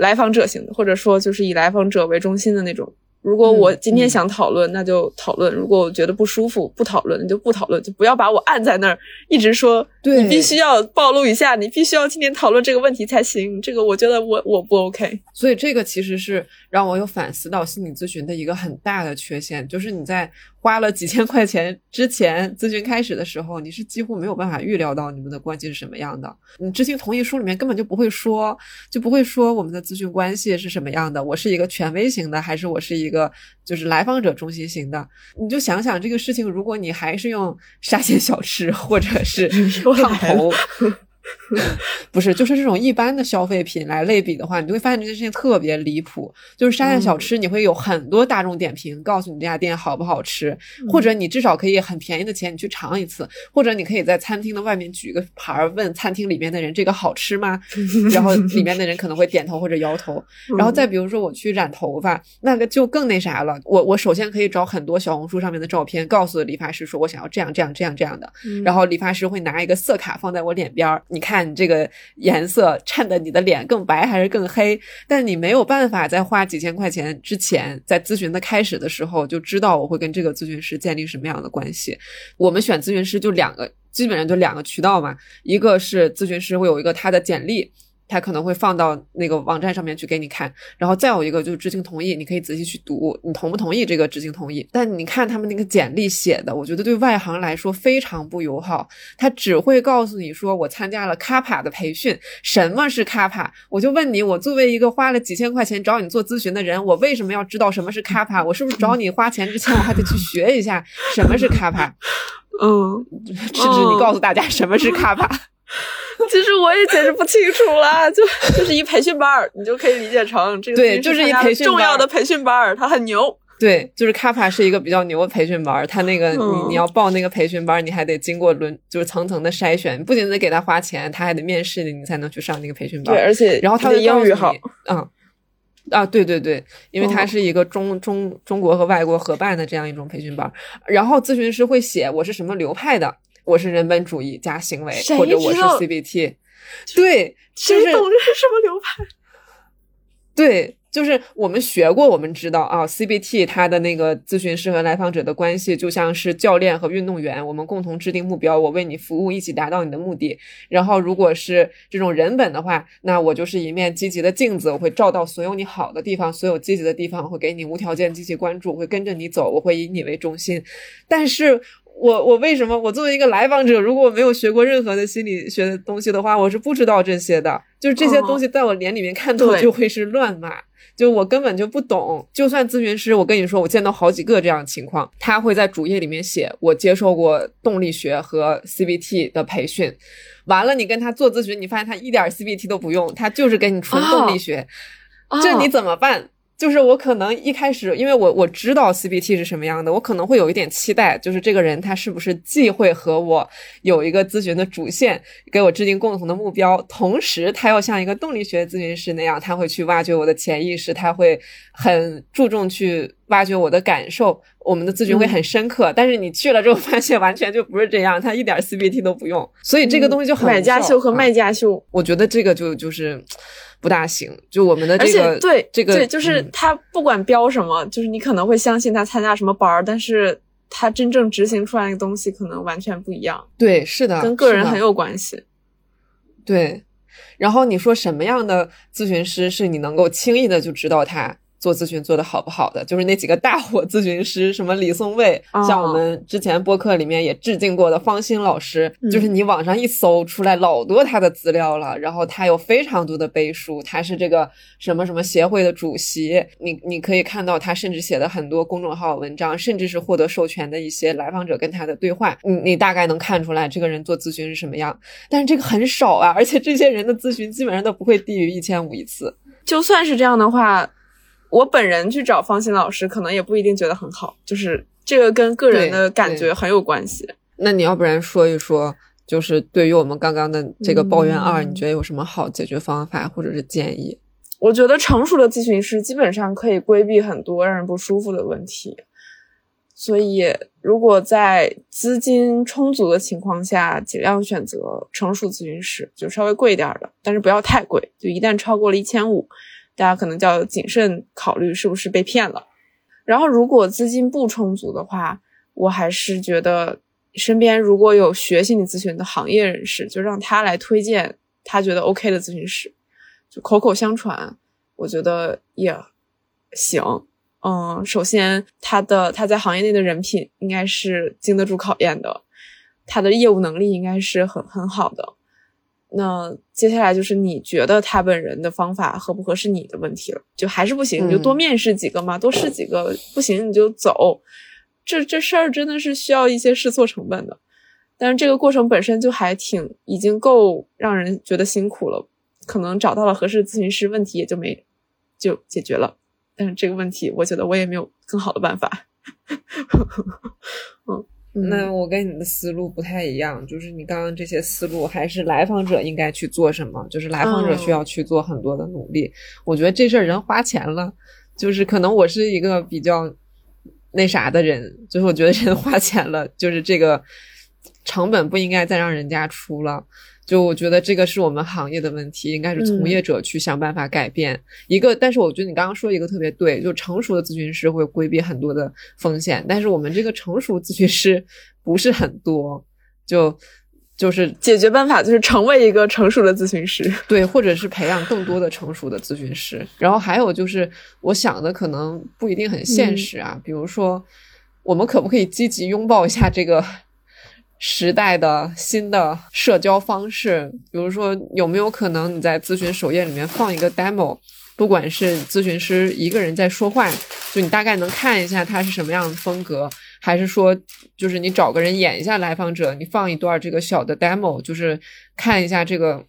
来访者型的，或者说就是以来访者为中心的那种。如果我今天想讨论，那就讨论；如果我觉得不舒服，不讨论，那就不讨论，就不要把我按在那儿，一直说你必须要暴露一下，你必须要今天讨论这个问题才行。这个我觉得我我不 OK。所以这个其实是让我有反思到心理咨询的一个很大的缺陷，就是你在。花了几千块钱之前咨询开始的时候，你是几乎没有办法预料到你们的关系是什么样的。你知情同意书里面根本就不会说，就不会说我们的咨询关系是什么样的。我是一个权威型的，还是我是一个就是来访者中心型的？你就想想这个事情，如果你还是用沙县小吃或者是烫头。不是，就是这种一般的消费品来类比的话，你就会发现这件事情特别离谱。就是沙县小吃，你会有很多大众点评，告诉你这家店好不好吃，或者你至少可以很便宜的钱你去尝一次，或者你可以在餐厅的外面举个牌儿问餐厅里面的人这个好吃吗？然后里面的人可能会点头或者摇头。然后再比如说我去染头发，那个就更那啥了。我我首先可以找很多小红书上面的照片，告诉理发师说我想要这样这样这样这样的，然后理发师会拿一个色卡放在我脸边儿，你。看这个颜色衬得你的脸更白还是更黑，但你没有办法在花几千块钱之前，在咨询的开始的时候就知道我会跟这个咨询师建立什么样的关系。我们选咨询师就两个，基本上就两个渠道嘛，一个是咨询师会有一个他的简历。他可能会放到那个网站上面去给你看，然后再有一个就是知情同意，你可以仔细去读，你同不同意这个知情同意？但你看他们那个简历写的，我觉得对外行来说非常不友好。他只会告诉你说我参加了卡帕的培训，什么是卡帕？我就问你，我作为一个花了几千块钱找你做咨询的人，我为什么要知道什么是卡帕？我是不是找你花钱之前，我还得去学一下什么是卡帕？嗯，甚至，你告诉大家什么是 卡帕？其实我也解释不清楚了，就就是一培训班儿，你就可以理解成这个对，就是一培训重要的培训班儿，它很牛。对，就是卡帕是一个比较牛的培训班儿，他那个你你要报那个培训班，你还得经过轮就是层层的筛选，不仅得给他花钱，他还得面试你，你才能去上那个培训班。对，而且然后他的英语好，嗯啊，对对对，因为他是一个中中中国和外国合办的这样一种培训班，然后咨询师会写我是什么流派的。我是人本主义加行为，或者我是 CBT，对，谁懂这是什么流派？对，就是我们学过，我们知道啊，CBT 它的那个咨询师和来访者的关系就像是教练和运动员，我们共同制定目标，我为你服务，一起达到你的目的。然后，如果是这种人本的话，那我就是一面积极的镜子，我会照到所有你好的地方，所有积极的地方，会给你无条件积极关注，会跟着你走，我会以你为中心。但是。我我为什么我作为一个来访者，如果我没有学过任何的心理学的东西的话，我是不知道这些的。就是这些东西在我脸里面看到就会是乱码，就我根本就不懂。就算咨询师，我跟你说，我见到好几个这样的情况，他会在主页里面写我接受过动力学和 CBT 的培训，完了你跟他做咨询，你发现他一点 CBT 都不用，他就是给你纯动力学，这你怎么办？就是我可能一开始，因为我我知道 CBT 是什么样的，我可能会有一点期待，就是这个人他是不是既会和我有一个咨询的主线，给我制定共同的目标，同时他要像一个动力学咨询师那样，他会去挖掘我的潜意识，他会很注重去挖掘我的感受，我们的咨询会很深刻。但是你去了之后，发现完全就不是这样，他一点 CBT 都不用，所以这个东西就很买家秀和卖家秀，我觉得这个就就是。不大行，就我们的这个，对这个，对，就是他不管标什么，就是你可能会相信他参加什么班儿，但是他真正执行出来的东西可能完全不一样。对，是的，跟个人很有关系。对，然后你说什么样的咨询师是你能够轻易的就知道他？做咨询做的好不好的，就是那几个大火咨询师，什么李松蔚，像我们之前播客里面也致敬过的方欣老师，就是你网上一搜出来老多他的资料了，然后他有非常多的背书，他是这个什么什么协会的主席，你你可以看到他甚至写的很多公众号文章，甚至是获得授权的一些来访者跟他的对话，你你大概能看出来这个人做咨询是什么样，但是这个很少啊，而且这些人的咨询基本上都不会低于一千五一次，就算是这样的话。我本人去找方心老师，可能也不一定觉得很好，就是这个跟个人的感觉很有关系。那你要不然说一说，就是对于我们刚刚的这个抱怨二，你觉得有什么好解决方法或者是建议？我觉得成熟的咨询师基本上可以规避很多让人不舒服的问题。所以，如果在资金充足的情况下，尽量选择成熟咨询师，就稍微贵一点的，但是不要太贵。就一旦超过了一千五，大家可能就要谨慎考虑是不是被骗了。然后，如果资金不充足的话，我还是觉得身边如果有学心理咨询的行业人士，就让他来推荐他觉得 OK 的咨询师，就口口相传，我觉得也行。嗯，首先他的他在行业内的人品应该是经得住考验的，他的业务能力应该是很很好的。那接下来就是你觉得他本人的方法合不合适你的问题了，就还是不行，你就多面试几个嘛，多试几个，不行你就走。这这事儿真的是需要一些试错成本的，但是这个过程本身就还挺已经够让人觉得辛苦了，可能找到了合适咨询师，问题也就没就解决了。但是这个问题，我觉得我也没有更好的办法。嗯，那我跟你的思路不太一样，就是你刚刚这些思路，还是来访者应该去做什么？就是来访者需要去做很多的努力。我觉得这事儿人花钱了，就是可能我是一个比较那啥的人，就是我觉得人花钱了，就是这个成本不应该再让人家出了。就我觉得这个是我们行业的问题，应该是从业者去想办法改变一个。但是我觉得你刚刚说一个特别对，就成熟的咨询师会规避很多的风险，但是我们这个成熟咨询师不是很多，就就是解决办法就是成为一个成熟的咨询师，对，或者是培养更多的成熟的咨询师。然后还有就是我想的可能不一定很现实啊，比如说我们可不可以积极拥抱一下这个？时代的新的社交方式，比如说有没有可能你在咨询首页里面放一个 demo，不管是咨询师一个人在说话，就你大概能看一下他是什么样的风格，还是说就是你找个人演一下来访者，你放一段这个小的 demo，就是看一下这个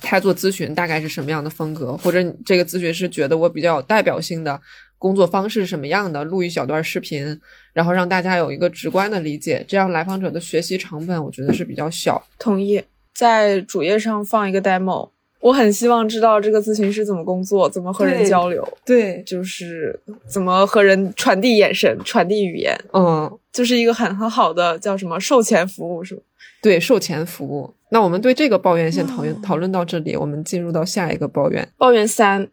他做咨询大概是什么样的风格，或者这个咨询师觉得我比较有代表性的。工作方式是什么样的？录一小段视频，然后让大家有一个直观的理解，这样来访者的学习成本我觉得是比较小。同意，在主页上放一个 demo，我很希望知道这个咨询师怎么工作，怎么和人交流，对，就是怎么和人传递眼神、传递语言，嗯，就是一个很很好的叫什么售前服务，是吧？对，售前服务。那我们对这个抱怨先讨论讨论到这里，我们进入到下一个抱怨。抱怨三：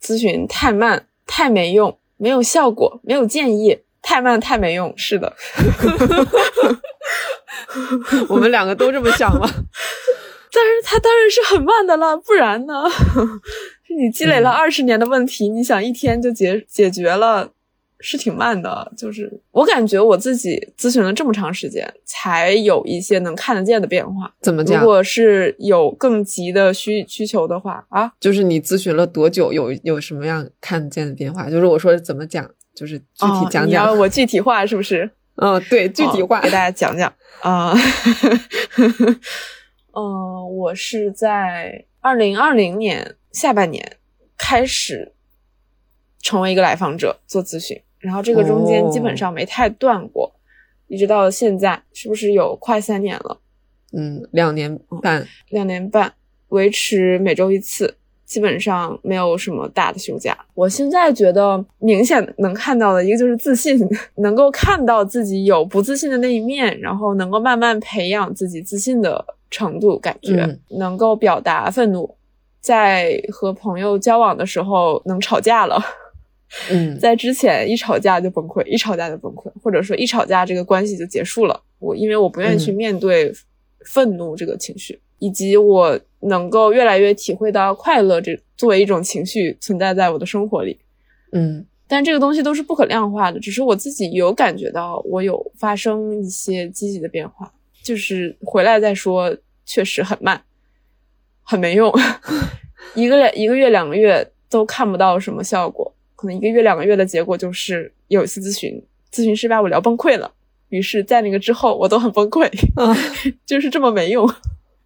咨询太慢。太没用，没有效果，没有建议，太慢太没用。是的，我们两个都这么想了。但是它当然是很慢的了，不然呢？你积累了二十年的问题，你想一天就解解决了？是挺慢的，就是我感觉我自己咨询了这么长时间，才有一些能看得见的变化。怎么讲？如果是有更急的需需求的话啊，就是你咨询了多久，有有什么样看得见的变化？就是我说怎么讲，就是具体讲讲。我具体化是不是？嗯，对，具体化给大家讲讲 啊。嗯，我是在二零二零年下半年开始成为一个来访者做咨询。然后这个中间基本上没太断过，一直到现在，是不是有快三年了？嗯，两年半，两年半，维持每周一次，基本上没有什么大的休假。我现在觉得明显能看到的一个就是自信，能够看到自己有不自信的那一面，然后能够慢慢培养自己自信的程度，感觉能够表达愤怒，在和朋友交往的时候能吵架了。嗯，在之前一吵架就崩溃，一吵架就崩溃，或者说一吵架这个关系就结束了。我因为我不愿意去面对愤怒这个情绪，以及我能够越来越体会到快乐这作为一种情绪存在在我的生活里。嗯，但这个东西都是不可量化的，只是我自己有感觉到我有发生一些积极的变化，就是回来再说，确实很慢，很没用，一个两一个月两个月都看不到什么效果。可能一个月两个月的结果就是有一次咨询，咨询师把我聊崩溃了。于是，在那个之后，我都很崩溃，就是这么没用。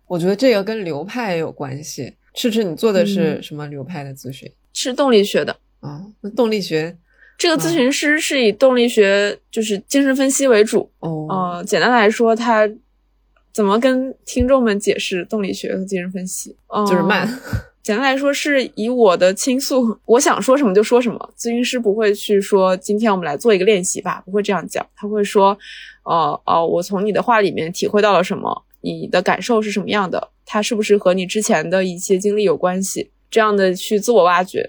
我觉得这个跟流派有关系。赤赤，你做的是什么流派的咨询？是动力学的啊。那动力学这个咨询师是以动力学，就是精神分析为主。哦，呃，简单来说，他怎么跟听众们解释动力学和精神分析？就是慢。简单来说，是以我的倾诉，我想说什么就说什么。咨询师不会去说今天我们来做一个练习吧，不会这样讲。他会说，呃呃，我从你的话里面体会到了什么，你的感受是什么样的，它是不是和你之前的一些经历有关系？这样的去自我挖掘，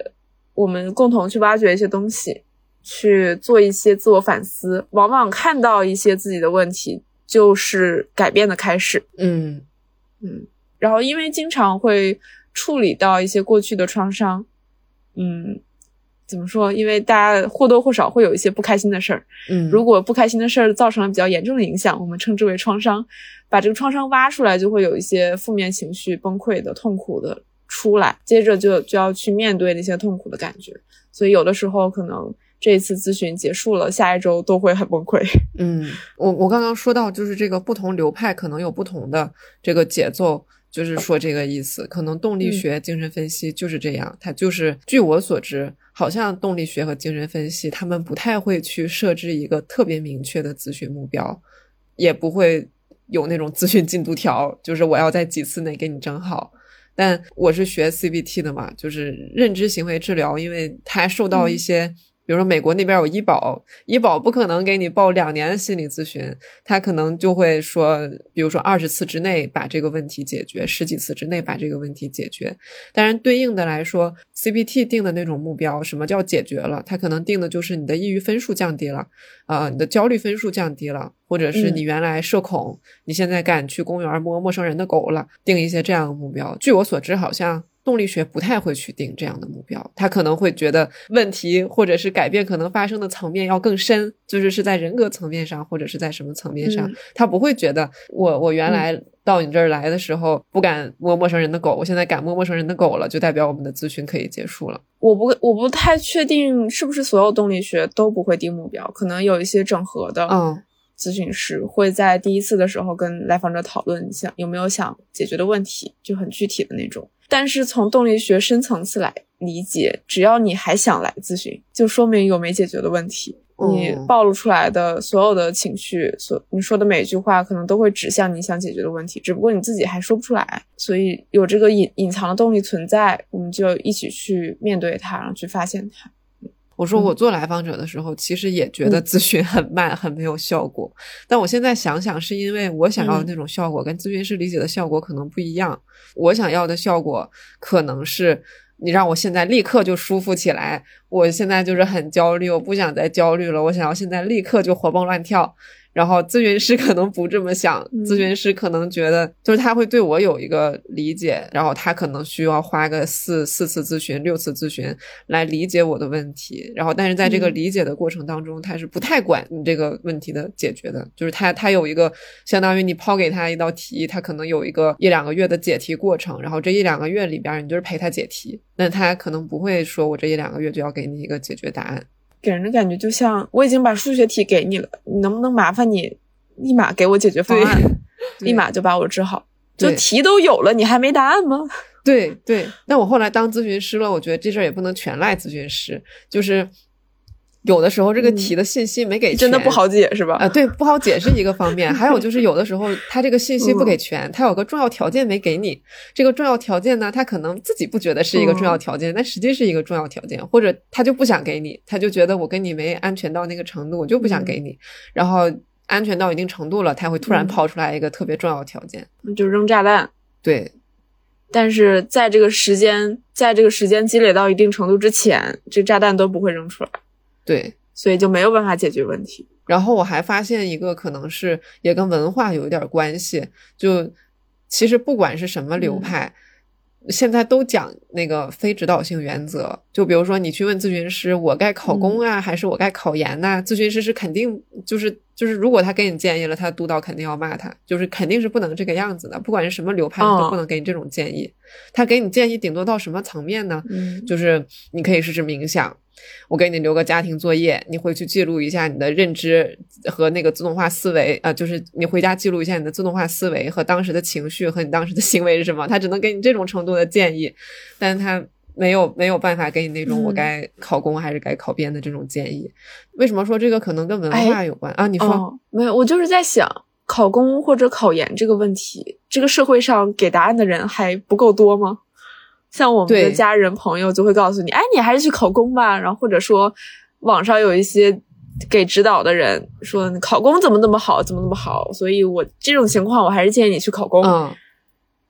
我们共同去挖掘一些东西，去做一些自我反思。往往看到一些自己的问题，就是改变的开始。嗯嗯，然后因为经常会。处理到一些过去的创伤，嗯，怎么说？因为大家或多或少会有一些不开心的事儿，嗯，如果不开心的事儿造成了比较严重的影响，我们称之为创伤。把这个创伤挖出来，就会有一些负面情绪、崩溃的、痛苦的出来，接着就就要去面对那些痛苦的感觉。所以有的时候可能这一次咨询结束了，下一周都会很崩溃。嗯，我我刚刚说到，就是这个不同流派可能有不同的这个节奏。就是说这个意思，可能动力学、精神分析就是这样。它就是据我所知，好像动力学和精神分析，他们不太会去设置一个特别明确的咨询目标，也不会有那种咨询进度条，就是我要在几次内给你整好。但我是学 CBT 的嘛，就是认知行为治疗，因为它受到一些。比如说，美国那边有医保，医保不可能给你报两年的心理咨询，他可能就会说，比如说二十次之内把这个问题解决，十几次之内把这个问题解决。当然，对应的来说，CBT 定的那种目标，什么叫解决了？他可能定的就是你的抑郁分数降低了，啊，你的焦虑分数降低了，或者是你原来社恐，你现在敢去公园摸陌生人的狗了，定一些这样的目标。据我所知，好像。动力学不太会去定这样的目标，他可能会觉得问题或者是改变可能发生的层面要更深，就是是在人格层面上或者是在什么层面上，他不会觉得我我原来到你这儿来的时候不敢摸陌生人的狗，我现在敢摸陌生人的狗了，就代表我们的咨询可以结束了。我不我不太确定是不是所有动力学都不会定目标，可能有一些整合的嗯咨询师会在第一次的时候跟来访者讨论想有没有想解决的问题，就很具体的那种。但是从动力学深层次来理解，只要你还想来咨询，就说明有没解决的问题。你暴露出来的所有的情绪，所你说的每一句话，可能都会指向你想解决的问题，只不过你自己还说不出来。所以有这个隐隐藏的动力存在，我们就一起去面对它，然后去发现它。我说我做来访者的时候，其实也觉得咨询很慢，很没有效果。但我现在想想，是因为我想要的那种效果跟咨询师理解的效果可能不一样。我想要的效果可能是你让我现在立刻就舒服起来。我现在就是很焦虑，我不想再焦虑了。我想要现在立刻就活蹦乱跳。然后咨询师可能不这么想，咨询师可能觉得就是他会对我有一个理解，然后他可能需要花个四四次咨询、六次咨询来理解我的问题。然后，但是在这个理解的过程当中，他是不太管你这个问题的解决的，就是他他有一个相当于你抛给他一道题，他可能有一个一两个月的解题过程，然后这一两个月里边你就是陪他解题，那他可能不会说我这一两个月就要给你一个解决答案。给人的感觉就像我已经把数学题给你了，你能不能麻烦你立马给我解决方案，立马就把我治好？就题都有了，你还没答案吗？对对。那我后来当咨询师了，我觉得这事儿也不能全赖咨询师，就是。有的时候这个题的信息没给，真的不好解是吧？啊，对，不好解是一个方面，还有就是有的时候他这个信息不给全，他有个重要条件没给你。这个重要条件呢，他可能自己不觉得是一个重要条件，但实际是一个重要条件，或者他就不想给你，他就觉得我跟你没安全到那个程度，我就不想给你。然后安全到一定程度了，他会突然抛出来一个特别重要的条件，就扔炸弹。对，但是在这个时间，在这个时间积累到一定程度之前，这炸弹都不会扔出来。对，所以就没有办法解决问题。然后我还发现一个，可能是也跟文化有一点关系。就其实不管是什么流派，现在都讲那个非指导性原则。就比如说，你去问咨询师，我该考公啊，还是我该考研呐？咨询师是肯定就是就是，如果他给你建议了，他督导肯定要骂他，就是肯定是不能这个样子的。不管是什么流派，都不能给你这种建议。他给你建议，顶多到什么层面呢？就是你可以试试冥想。我给你留个家庭作业，你回去记录一下你的认知和那个自动化思维啊，就是你回家记录一下你的自动化思维和当时的情绪和你当时的行为是什么。他只能给你这种程度的建议，但是他没有没有办法给你那种我该考公还是该考编的这种建议。为什么说这个可能跟文化有关啊？你说没有？我就是在想，考公或者考研这个问题，这个社会上给答案的人还不够多吗？像我们的家人朋友就会告诉你，哎，你还是去考公吧。然后或者说网上有一些给指导的人说，你考公怎么那么好，怎么那么好。所以我这种情况，我还是建议你去考公。嗯，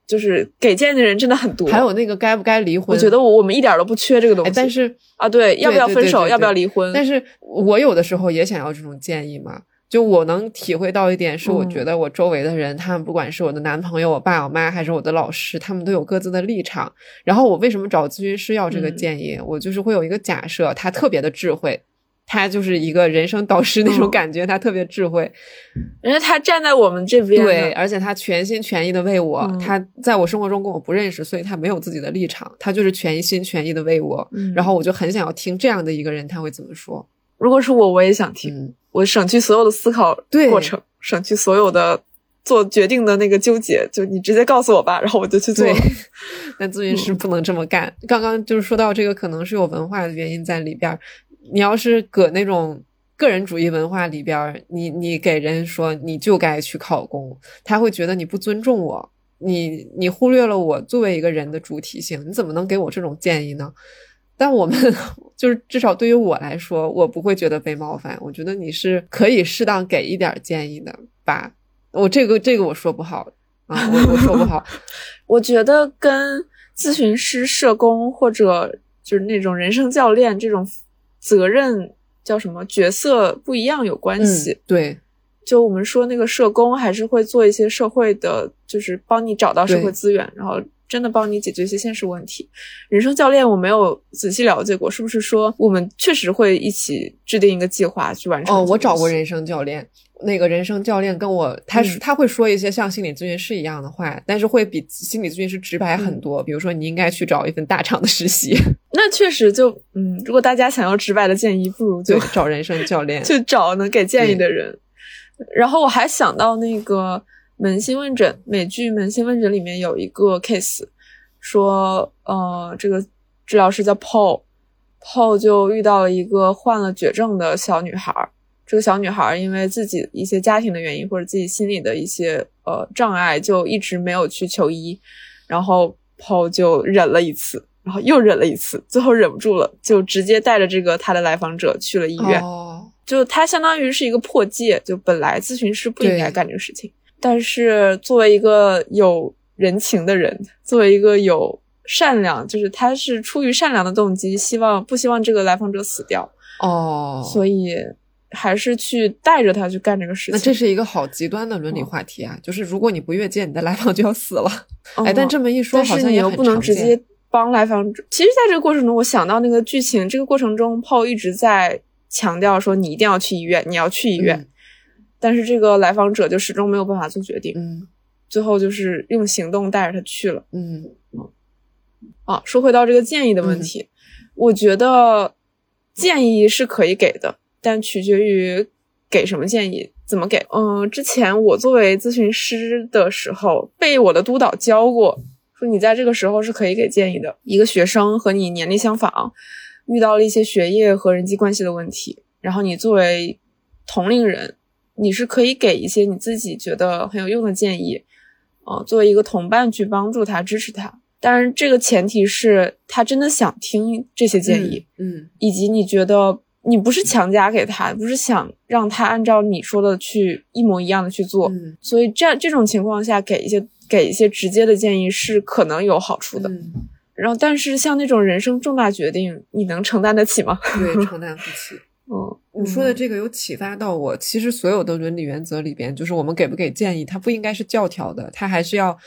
就是给建议的人真的很多。还有那个该不该离婚？我觉得我我们一点都不缺这个东西。哎，但是啊，对，要不要分手，要不要离婚？但是我有的时候也想要这种建议嘛。就我能体会到一点，是我嗯觉得我周围的人，他们不管是我的男朋友、我爸、我妈，还是我的老师，他们都有各自的立场。然后我为什么找咨询师要这个嗯建议？我就是会有一个假设，他特别的智慧，他就是一个人生导师那种嗯感觉，他特别智慧。人家他站在我们这边，对，，而且他全心全意的为我，嗯他在我生活中跟我不认识，所以他没有自己的立场，他就是全心全意的为我。嗯然后我就很想要听这样的一个人他会怎么说。如果是我，我也想听，嗯，我省去所有的思考过程，省去所有的做决定的那个纠结，就你直接告诉我吧，然后我就去做对了。但咨询师不能这么干。刚刚就是说到这个，可能是有文化的原因在里边儿。你要是搁那种个人主义文化里边儿，你你给人说你就该去考公，他会觉得你不尊重我，你你忽略了我作为一个人的主体性，你怎么能给我这种建议呢？但我们就是至少对于我来说，我不会觉得被冒犯。我觉得你是可以适当给一点建议的吧。我这个这个我说不好啊，我我说不好。我觉得跟咨询师、社工或者就是那种人生教练这种责任叫什么角色不一样有关系。嗯，对，就我们说那个社工还是会做一些社会的，就是帮你找到社会资源，然后真的帮你解决一些现实问题。人生教练我没有仔细了解过，是不是说我们确实会一起制定一个计划去完成？哦，我找过。人生教练，那个人生教练跟我，他是、嗯他会说一些像心理咨询师一样的话，但是会比心理咨询师直白很多。比如说，你应该去找一份大厂的实习，那确实就嗯，如果大家想要直白的建议，不如就，找人生教练。去找能给建议的人。然后我还想到那个《扪心问诊》美剧《扪心问诊》里面有一个 case，说呃，这个治疗师叫 Paul，Paul 就遇到了一个患了绝症的小女孩儿。这个小女孩儿因为自己一些家庭的原因或者自己心理的一些呃障碍，就一直没有去求医。然后 Paul 就忍了一次，然后又忍了一次，最后忍不住了，就直接带着这个他的来访者去了医院。哦，就他相当于是一个破戒，就本来咨询师不应该干这个事情，但是作为一个有人情的人，作为一个有善良，就是他是出于善良的动机，希望不希望这个来访者死掉，哦，所以还是去带着他去干这个事情。那这是一个好极端的伦理话题啊！就是如果你不越界，你的来访就要死了。哎，但这么一说，但好像也不能直接帮来访者。其实，在这个过程中，我想到那个剧情，这个过程中，Paul 一直在强调说你一定要去医院，你要去医院。嗯但是这个来访者就始终没有办法做决定，嗯最后就是用行动带着他去了。嗯啊，说回到这个建议的问题，我觉得建议是可以给的，但取决于给什么建议，怎么给。嗯，之前我作为咨询师的时候，被我的督导教过，说你在这个时候是可以给建议的。一个学生和你年龄相仿，遇到了一些学业和人际关系的问题，然后你作为同龄人，你是可以给一些你自己觉得很有用的建议，啊、作为一个同伴去帮助他、支持他。当然，这个前提是他真的想听这些建议，嗯以及你觉得你不是强加给他，不是想让他按照你说的去一模一样的去做。嗯所以这样这种情况下，给一些给一些直接的建议是可能有好处的。嗯，然后，但是像那种人生重大决定，你能承担得起吗？对，承担不起。嗯，你说的这个有启发到我。其实所有的伦理原则里边，就是我们给不给建议，它不应该是教条的，它还是要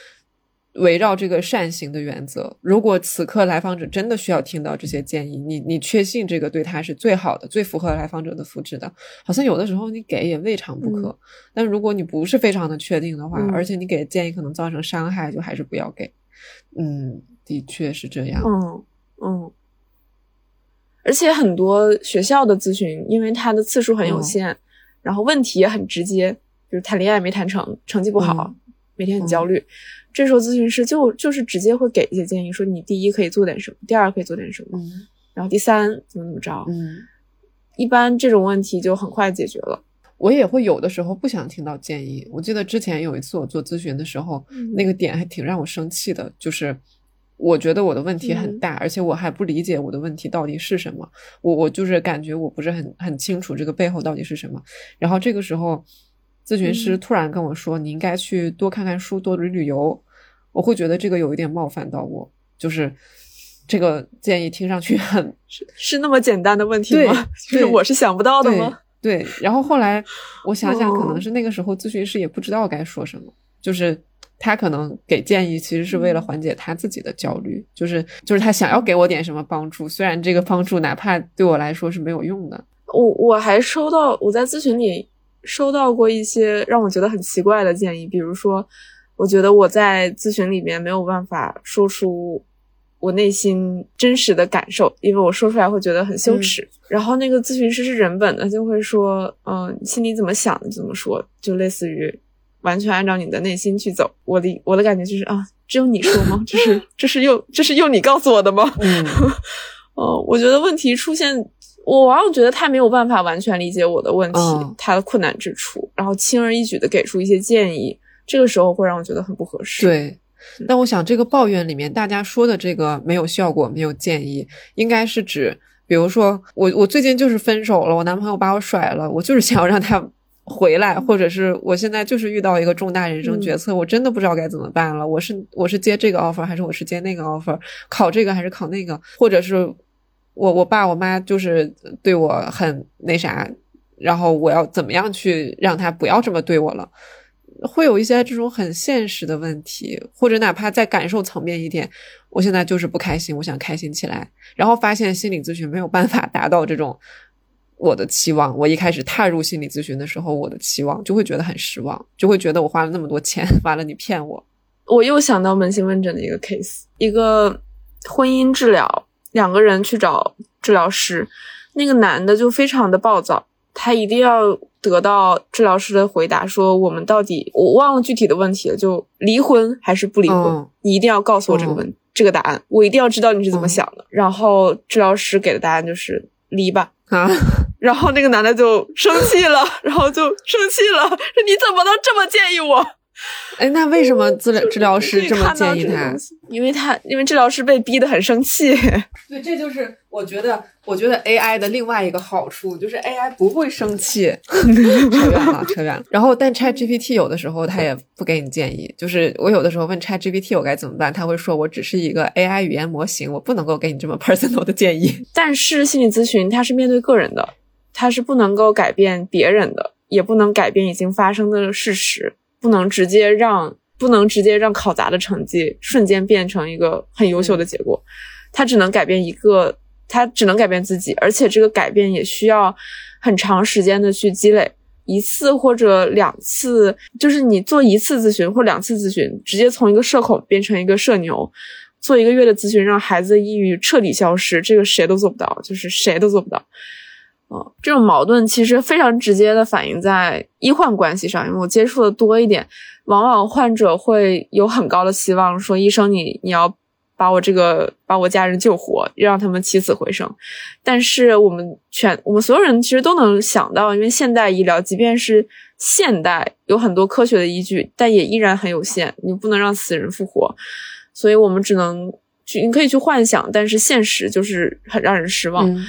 围绕这个善行的原则。如果此刻来访者真的需要听到这些建议，你你确信这个对他是最好的、最符合来访者的福祉的，好像有的时候你给也未尝不可。但如果你不是非常的确定的话，嗯而且你给的建议可能造成伤害，就还是不要给。嗯，的确是这样。嗯嗯，而且很多学校的咨询，因为它的次数很有限，然后问题也很直接，比如谈恋爱没谈成，成绩不好，每天很焦虑。这时候咨询师就就是直接会给一些建议，说你第一可以做点什么，第二可以做点什么，嗯然后第三怎么怎么着。嗯。一般这种问题就很快解决了。我也会有的时候不想听到建议。我记得之前有一次我做咨询的时候，嗯那个点还挺让我生气的，就是我觉得我的问题很嗯大，而且我还不理解我的问题到底是什么。我我就是感觉我不是很很清楚这个背后到底是什么。然后这个时候，咨询师嗯突然跟我说：“你应该去多看看书，多旅旅游。”我会觉得这个有一点冒犯到我，就是这个建议听上去很 是是那么简单的问题吗？就是对我是想不到的吗？对。然后后来我想想，可哦能是那个时候咨询师也不知道该说什么，就是他可能给建议，其实是为了嗯缓解他自己的焦虑，就是就是他想要给我点什么帮助，虽然这个帮助哪怕对我来说是没有用的。我我还收到我在咨询里收到过一些让我觉得很奇怪的建议，比如说，我觉得我在咨询里面没有办法说出我内心真实的感受，因为我说出来会觉得很羞耻。然后那个咨询师是人本的，就会说，嗯、你心里怎么想的怎么说，就类似于完全按照你的内心去走。我的我的感觉就是啊，只有你说吗？这是这是用这是用你告诉我的吗？嗯 呃，我觉得问题出现，我往往觉得他没有办法完全理解我的问题，嗯他的困难之处，然后轻而易举的给出一些建议，这个时候会让我觉得很不合适。，对。但我想，这个抱怨里面大家说的这个没有效果、没有建议，应该是指，比如说我我最近就是分手了，我男朋友把我甩了，我就是想要让他回来，或者是我现在就是遇到一个重大人生决策，我真的不知道该怎么办了。我是我是接这个 offer 还是我是接那个 offer？考这个还是考那个？或者是我我爸我妈就是对我很那啥，然后我要怎么样去让他不要这么对我了？会有一些这种很现实的问题，或者哪怕在感受层面一点，我现在就是不开心，我想开心起来，然后发现心理咨询没有办法达到这种我的期望。我一开始踏入心理咨询的时候，我的期望就会觉得很失望，就会觉得我花了那么多钱，完了你骗我。我又想到扪心问诊的一个 case，一个婚姻治疗，两个人去找治疗师，那个男的就非常的暴躁，他一定要得到治疗师的回答，说我们到底我忘了具体的问题了，就离婚还是不离婚？嗯你一定要告诉我这个问、这个答案，我一定要知道你是怎么想的。然后治疗师给的答案就是离吧。啊，然后那个男的就生气了，然后就生气了，说你怎么能这么建议我？哎，那为什么治疗治疗师这么建议他？因为他因为治疗师被逼得很生气。对，这就是我觉得，我觉得 AI 的另外一个好处就是 AI 不会生气。扯远了，扯远了。然后，但 ChatGPT 有的时候它也不给你建议，就是我有的时候问 ChatGPT 我该怎么办，他会说我只是一个 AI 语言模型，我不能够给你这么 personal 的建议。但是心理咨询它是面对个人的，它是不能够改变别人的，也不能改变已经发生的事实，不能直接让不能直接让考砸的成绩瞬间变成一个很优秀的结果，它只能改变一个，它只能改变自己，而且这个改变也需要很长时间的去积累。一次或者两次，就是你做一次咨询或两次咨询，直接从一个社恐变成一个社牛，做一个月的咨询，让孩子的抑郁彻底消失，这个谁都做不到，就是谁都做不到。嗯，这种矛盾其实非常直接的反映在医患关系上，因为我接触的多一点，往往患者会有很高的期望，说医生你你要把我这个把我家人救活，让他们起死回生。但是我们全我们所有人其实都能想到，因为现代医疗即便是现代有很多科学的依据，但也依然很有限，你不能让死人复活，所以我们只能去你可以去幻想，但是现实就是很让人失望。嗯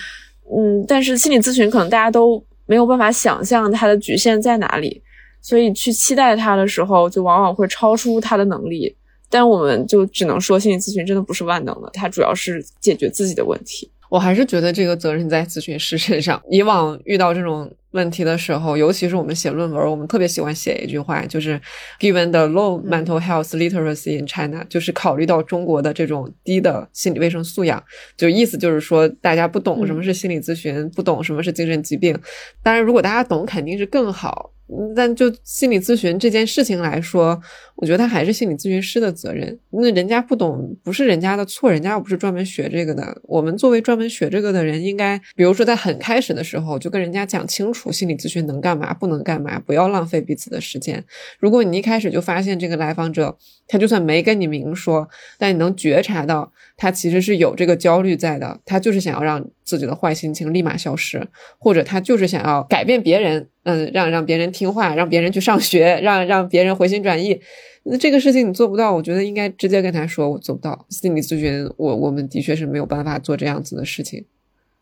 嗯，但是心理咨询可能大家都没有办法想象它的局限在哪里，所以去期待它的时候，就往往会超出它的能力。但我们就只能说，心理咨询真的不是万能的，它主要是解决自己的问题。我还是觉得这个责任在咨询师身上。以往遇到这种问题的时候，尤其是我们写论文，我们特别喜欢写一句话，就是 “Given the low mental health literacy in China”，就是考虑到中国的这种低的心理卫生素养，就意思就是说大家不懂什么是心理咨询，不懂什么是精神疾病。当然，如果大家懂，肯定是更好。嗯但就心理咨询这件事情来说，我觉得他还是心理咨询师的责任。那人家不懂，不是人家的错，人家又不是专门学这个的。我们作为专门学这个的人，应该比如说在很开始的时候就跟人家讲清楚心理咨询能干嘛，不能干嘛，不要浪费彼此的时间。如果你一开始就发现这个来访者，他就算没跟你明说，但你能觉察到他其实是有这个焦虑在的，他就是想要让自己的坏心情立马消失，或者他就是想要改变别人，嗯，让让别人听话，让别人去上学，让让别人回心转意。那这个事情你做不到，我觉得应该直接跟他说，我做不到。心理咨询，我我们的确是没有办法做这样子的事情，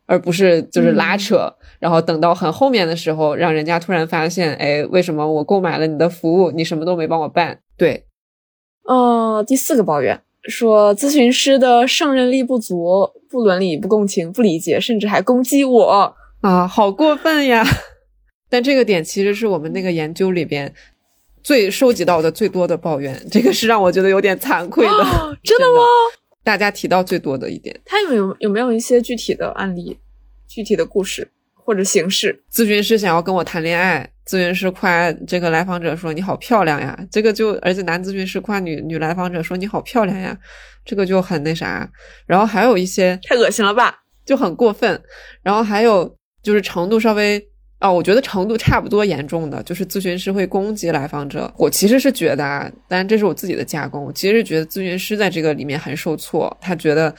而不是就是拉扯，然后等到很后面的时候，让人家突然发现，哎，为什么我购买了你的服务，你什么都没帮我办？对，呃，第四个抱怨说咨询师的胜任力不足，不伦理、不共情、不理解，甚至还攻击我啊，好过分呀！但这个点其实是我们那个研究里边最收集到的最多的抱怨，这个是让我觉得有点惭愧的。真的吗？大家提到最多的一点，他有有有没有一些具体的案例、具体的故事或者形式？咨询师想要跟我谈恋爱。咨询师夸这个来访者说你好漂亮呀，这个就而且男咨询师夸女女来访者说你好漂亮呀，这个就很那啥。然后还有一些太恶心了吧，就很过分。然后还有就是程度稍微啊，我觉得程度差不多严重的，就是咨询师会攻击来访者。我其实是觉得啊，当然这是我自己的加工，我其实是觉得咨询师在这个里面很受挫，他觉得。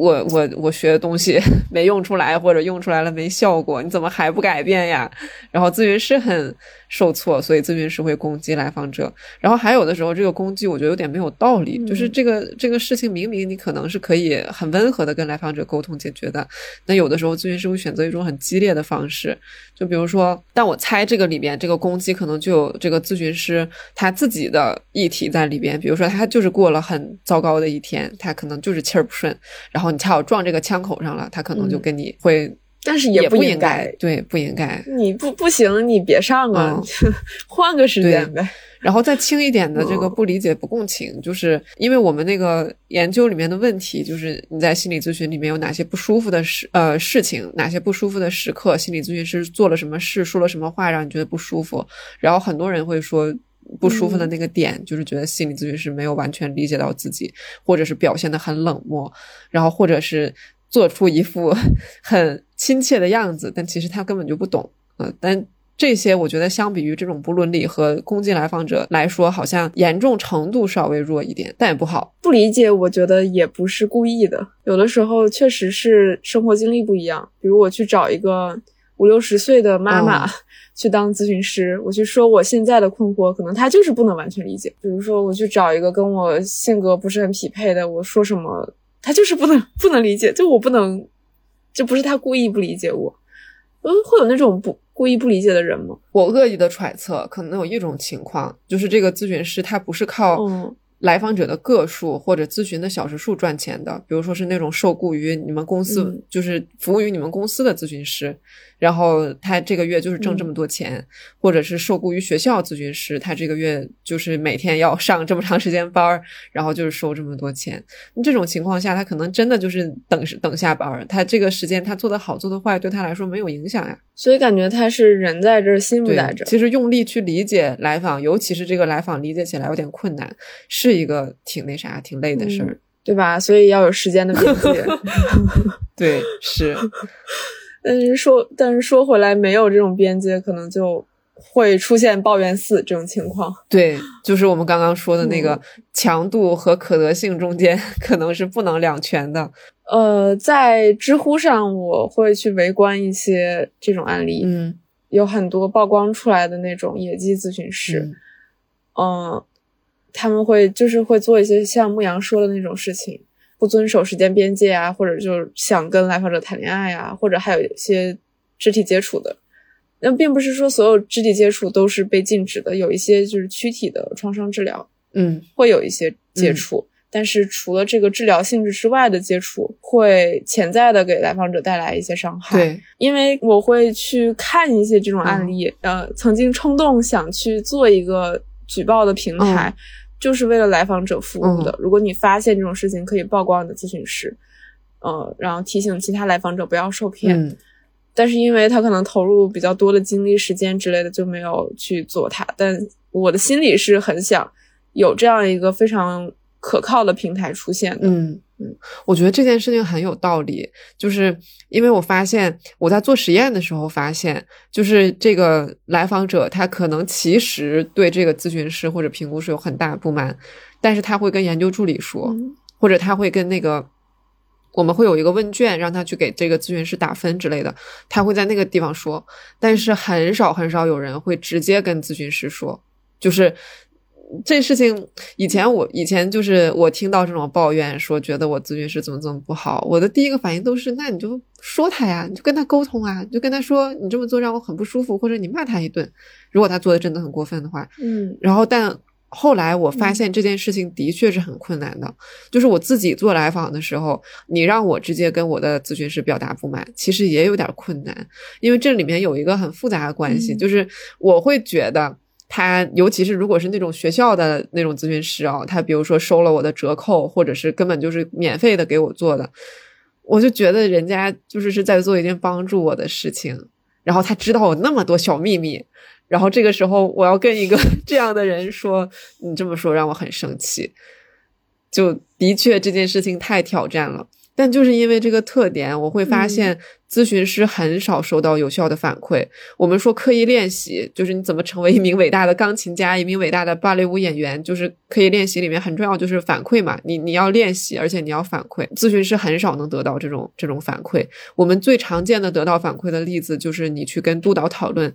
我我我学的东西 没用出来，或者用出来了没效果，你怎么还不改变呀？然后咨询师很受挫，所以咨询师会攻击来访者。然后还有的时候，这个攻击我觉得有点没有道理，就是这个这个事情明明你可能是可以很温和的跟来访者沟通解决的，那有的时候咨询师会选择一种很激烈的方式，就比如说，但我猜这个里边这个攻击可能就有这个咨询师他自己的议题在里边，比如说他就是过了很糟糕的一天，他可能就是气儿不顺，然后。你恰好撞这个枪口上了，他可能就跟你会，但是也不应该，对，不应该。你不不行，你别上啊，换个时间呗。然后再轻一点的这个不理解、不共情，就是因为我们那个研究里面的问题，就是你在心理咨询里面有哪些不舒服的事呃事情，哪些不舒服的时刻，心理咨询师做了什么事，说了什么话让你觉得不舒服，然后很多人会说。不舒服的那个点，就是觉得心理咨询师没有完全理解到自己，或者是表现的很冷漠，然后或者是做出一副 很亲切的样子，但其实他根本就不懂。嗯，但这些我觉得相比于这种不伦理和攻击来访者来说，好像严重程度稍微弱一点，但也不好。不理解，我觉得也不是故意的，有的时候确实是生活经历不一样。比如我去找一个五六十岁的妈妈。去当咨询师，我去说我现在的困惑，可能他就是不能完全理解。比如说，我去找一个跟我性格不是很匹配的，我说什么，他就是不能不能理解。就我不能，这不是他故意不理解我。嗯，会有那种不故意不理解的人吗？我恶意的揣测，可能有一种情况，就是这个咨询师他不是靠来访者的个数或者咨询的小时数赚钱的，比如说是那种受雇于你们公司，就是服务于你们公司的咨询师。然后他这个月就是挣这么多钱，或者是受雇于学校咨询师，他这个月就是每天要上这么长时间班儿，然后就是收这么多钱。这种情况下，他可能真的就是等等下班儿，他这个时间他做的好做的坏对他来说没有影响呀。所以感觉他是人在这儿心不在这儿。其实用力去理解来访，尤其是这个来访理解起来有点困难，是一个挺那啥、挺累的事儿，对吧？所以要有时间的边界。对，是。但是说，但是说回来，没有这种边界，可能就会出现抱怨四这种情况。对，就是我们刚刚说的那个强度和可得性中间，可能是不能两全的。呃，在知乎上，我会去围观一些这种案例，嗯，有很多曝光出来的那种野鸡咨询师，嗯，他们会就是会做一些像牧羊说的那种事情。不遵守时间边界啊，或者就是想跟来访者谈恋爱啊，或者还有一些肢体接触的。那并不是说所有肢体接触都是被禁止的，有一些就是躯体的创伤治疗，嗯，会有一些接触。但是除了这个治疗性质之外的接触，会潜在的给来访者带来一些伤害。对，因为我会去看一些这种案例，呃，曾经冲动想去做一个举报的平台。就是为了来访者服务的。如果你发现这种事情，可以曝光你的咨询师，呃，然后提醒其他来访者不要受骗。但是因为他可能投入比较多的精力、时间之类的，就没有去做它。但我的心里是很想有这样一个非常可靠的平台出现的。嗯。嗯，我觉得这件事情很有道理，就是因为我发现我在做实验的时候发现，就是这个来访者他可能其实对这个咨询师或者评估师有很大不满，但是他会跟研究助理说，或者他会跟那个我们会有一个问卷，让他去给这个咨询师打分之类的，他会在那个地方说，但是很少很少有人会直接跟咨询师说，就是这事情以前我以前就是我听到这种抱怨说觉得我咨询师怎么怎么不好，我的第一个反应都是那你就说他呀，你就跟他沟通啊，你就跟他说你这么做让我很不舒服，或者你骂他一顿，如果他做的真的很过分的话，嗯。然后但。后来我发现这件事情的确是很困难的，就是我自己做来访的时候，你让我直接跟我的咨询师表达不满，其实也有点困难，因为这里面有一个很复杂的关系，嗯。就是我会觉得他，尤其是如果是那种学校的那种咨询师啊，他比如说收了我的折扣，或者是根本就是免费的给我做的，我就觉得人家就是是在做一件帮助我的事情，然后他知道我那么多小秘密。然后这个时候，我要跟一个 这样的人说，你这么说让我很生气。就的确这件事情太挑战了，但就是因为这个特点，我会发现咨询师很少收到有效的反馈。我们说刻意练习，就是你怎么成为一名伟大的钢琴家，一名伟大的芭蕾舞演员，就是刻意练习里面很重要，就是反馈嘛。你你要练习，而且你要反馈。咨询师很少能得到这种这种反馈。我们最常见的得到反馈的例子，就是你去跟督导讨论。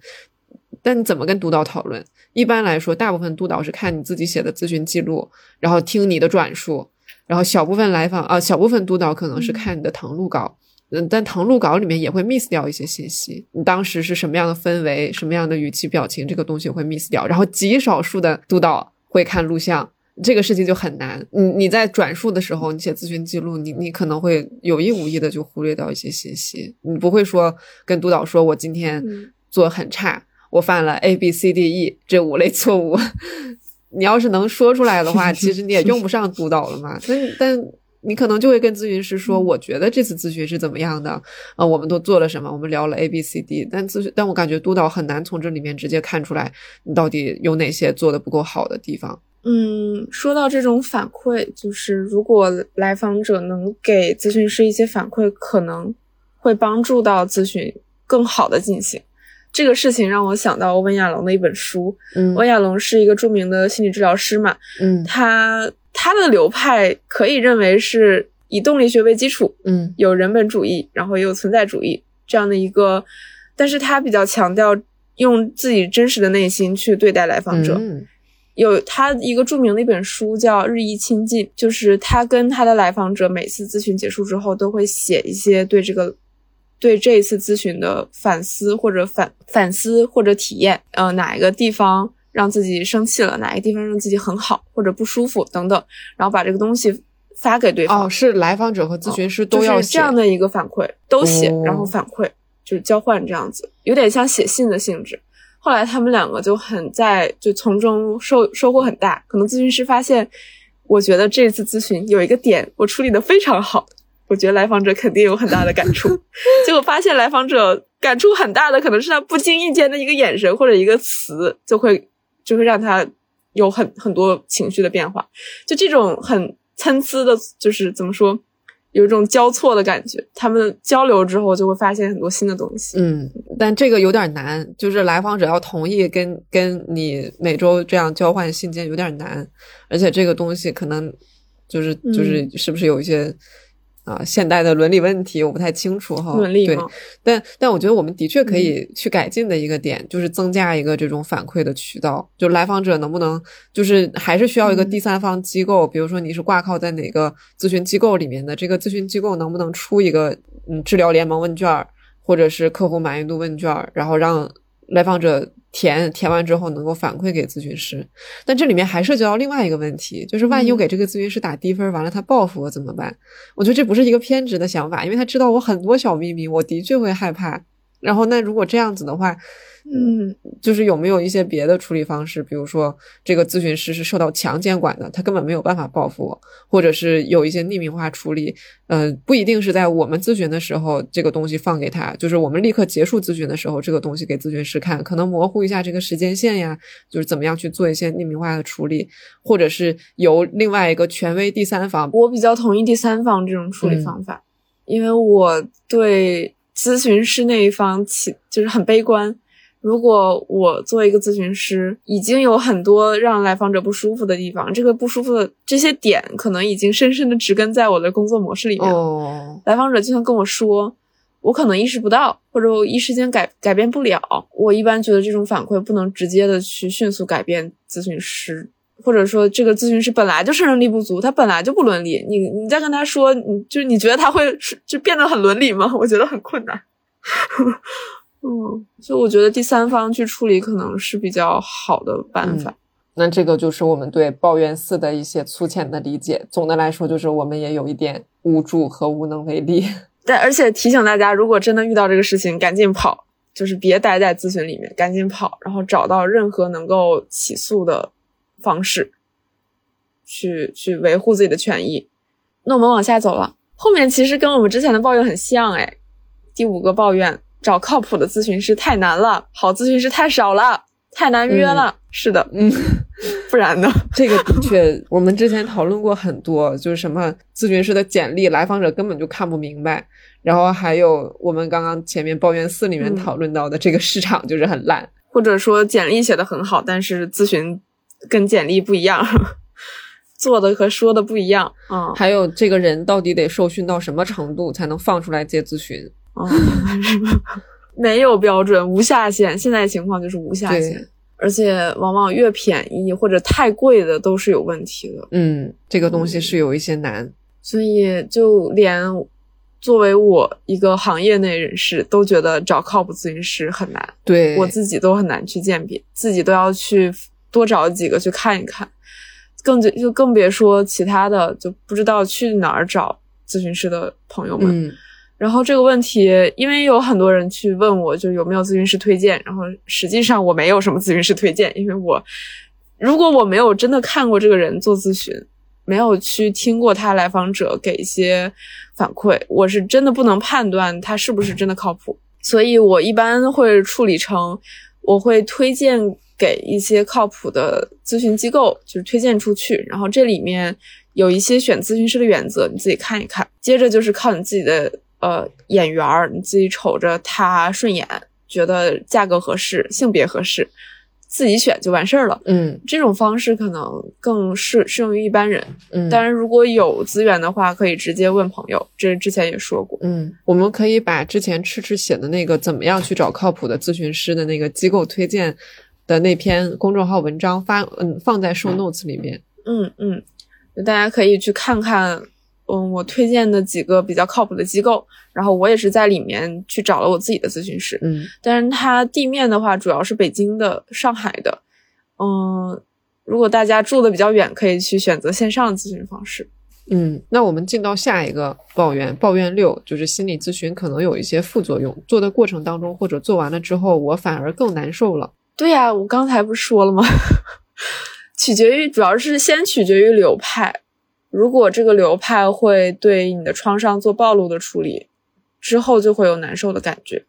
但你怎么跟督导讨论？一般来说，大部分督导是看你自己写的咨询记录，然后听你的转述，然后小部分来访啊、呃，小部分督导可能是看你的誊录稿，嗯，但誊录稿里面也会 miss 掉一些信息，你当时是什么样的氛围，什么样的语气表情，这个东西会 miss 掉。然后极少数的督导会看录像，这个事情就很难。你你在转述的时候，你写咨询记录，你你可能会有意无意的就忽略掉一些信息，你不会说跟督导说我今天做很差。我犯了 A B C D E 这五类错误，你要是能说出来的话，其实你也用不上督导了嘛。但但你可能就会跟咨询师说，我觉得这次咨询是怎么样的啊、呃？我们都做了什么？我们聊了 A B C D，但咨询，但我感觉督导很难从这里面直接看出来你到底有哪些做的不够好的地方。嗯，说到这种反馈，就是如果来访者能给咨询师一些反馈，可能会帮助到咨询更好的进行。这个事情让我想到温亚龙的一本书。嗯温亚龙是一个著名的心理治疗师嘛，嗯他他的流派可以认为是以动力学为基础，嗯有人本主义，然后也有存在主义这样的一个，但是他比较强调用自己真实的内心去对待来访者。嗯有他一个著名的一本书叫《日益亲近》，就是他跟他的来访者每次咨询结束之后都会写一些对这个。对这一次咨询的反思或者反反思或者体验，呃，哪一个地方让自己生气了，哪一个地方让自己很好或者不舒服等等，然后把这个东西发给对方。哦，是来访者和咨询师都要就是这样的一个反馈，都写，哦然后反馈，就是交换这样子，有点像写信的性质。后来他们两个就很在就从中收收获很大，可能咨询师发现，我觉得这次咨询有一个点我处理的非常好。我觉得来访者肯定有很大的感触，结果发现来访者感触很大的可能是他不经意间的一个眼神或者一个词，就会就会让他有很很多情绪的变化。就这种很参差的，就是怎么说，有一种交错的感觉。他们交流之后就会发现很多新的东西。嗯，但这个有点难，就是来访者要同意跟跟你每周这样交换信件有点难，而且这个东西可能就是就是是不是有一些。啊，现代的伦理问题我不太清楚哈。对，但但我觉得我们的确可以去改进的一个点，嗯、就是增加一个这种反馈的渠道。就来访者能不能，就是还是需要一个第三方机构，嗯、比如说你是挂靠在哪个咨询机构里面的，这个咨询机构能不能出一个嗯治疗联盟问卷，或者是客户满意度问卷，然后让来访者。填填完之后能够反馈给咨询师，但这里面还涉及到另外一个问题，就是万一我给这个咨询师打低分，完了他报复我怎么办？我觉得这不是一个偏执的想法，因为他知道我很多小秘密，我的确会害怕。然后那如果这样子的话，嗯，就是有没有一些别的处理方式？比如说这个咨询师是受到强监管的，他根本没有办法报复我，或者是有一些匿名化处理。嗯、呃，不一定是在我们咨询的时候这个东西放给他，就是我们立刻结束咨询的时候，这个东西给咨询师看，可能模糊一下这个时间线呀，就是怎么样去做一些匿名化的处理，或者是由另外一个权威第三方。我比较同意第三方这种处理方法，嗯、因为我对。咨询师那一方起就是很悲观，如果我作为一个咨询师，已经有很多让来访者不舒服的地方，这个不舒服的这些点，可能已经深深的植根在我的工作模式里面。哦，来访者就算跟我说，我可能意识不到，或者我一时间改改变不了。我一般觉得这种反馈不能直接的去迅速改变咨询师，或者说这个咨询师本来就胜任力不足，他本来就不伦理。你你再跟他说，你就你觉得他会就变得很伦理吗？我觉得很困难。嗯，所以我觉得第三方去处理可能是比较好的办法。那这个就是我们对抱怨四的一些粗浅的理解。总的来说，就是我们也有一点无助和无能为力。但而且提醒大家，如果真的遇到这个事情，赶紧跑，就是别待在咨询里面，赶紧跑，然后找到任何能够起诉的方式，去去维护自己的权益。那我们往下走了，后面其实跟我们之前的抱怨很像，哎，第五个抱怨。找靠谱的咨询师太难了，好咨询师太少了，太难约了。嗯、是的，嗯，不然呢？这个的确，我们之前讨论过很多，就是什么咨询师的简历，来访者根本就看不明白。然后还有我们刚刚前面抱怨四里面讨论到的，这个市场就是很烂，或者说简历写的很好，但是咨询跟简历不一样，做的和说的不一样。嗯，还有这个人到底得受训到什么程度才能放出来接咨询？哦，没有标准，无下限。现在情况就是无下限，而且往往越便宜或者太贵的都是有问题的。嗯，这个东西是有一些难，所以就连作为我一个行业内人士，都觉得找靠谱咨询师很难。对我自己都很难去鉴别，自己都要去多找几个去看一看，更就就更别说其他的，就不知道去哪儿找咨询师的朋友们。嗯。然后这个问题，因为有很多人去问我，就有没有咨询师推荐。然后实际上我没有什么咨询师推荐，因为我如果我没有真的看过这个人做咨询，没有去听过他来访者给一些反馈，我是真的不能判断他是不是真的靠谱。所以我一般会处理成，我会推荐给一些靠谱的咨询机构，就是推荐出去。然后这里面有一些选咨询师的原则，你自己看一看。接着就是靠你自己的。呃，眼缘儿，你自己瞅着他顺眼，觉得价格合适，性别合适，自己选就完事儿了。嗯，这种方式可能更适适用于一般人。嗯，当然，如果有资源的话，可以直接问朋友。这之前也说过。嗯，我们可以把之前赤赤写的那个怎么样去找靠谱的咨询师的那个机构推荐的那篇公众号文章发嗯放在 show notes 里面。嗯嗯，大家可以去看看。嗯，我推荐的几个比较靠谱的机构，然后我也是在里面去找了我自己的咨询师。嗯，但是它地面的话主要是北京的、上海的。嗯，如果大家住的比较远，可以去选择线上的咨询方式。嗯，那我们进到下一个抱怨，抱怨六就是心理咨询可能有一些副作用，做的过程当中或者做完了之后，我反而更难受了。对呀，我刚才不是说了吗？取决于，主要是先取决于流派。如果这个流派会对你的创伤做暴露的处理，之后就会有难受的感觉。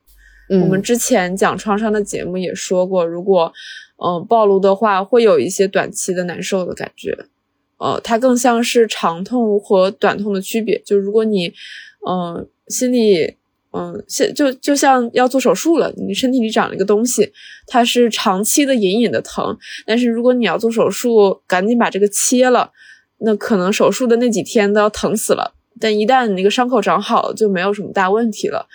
嗯、我们之前讲创伤的节目也说过，如果嗯、呃、暴露的话，会有一些短期的难受的感觉。呃，它更像是长痛和短痛的区别。就如果你嗯、呃、心里嗯现就就像要做手术了，你身体里长了一个东西，它是长期的隐隐的疼。但是如果你要做手术，赶紧把这个切了。那可能手术的那几天都要疼死了，但一旦你那个伤口长好，就没有什么大问题了。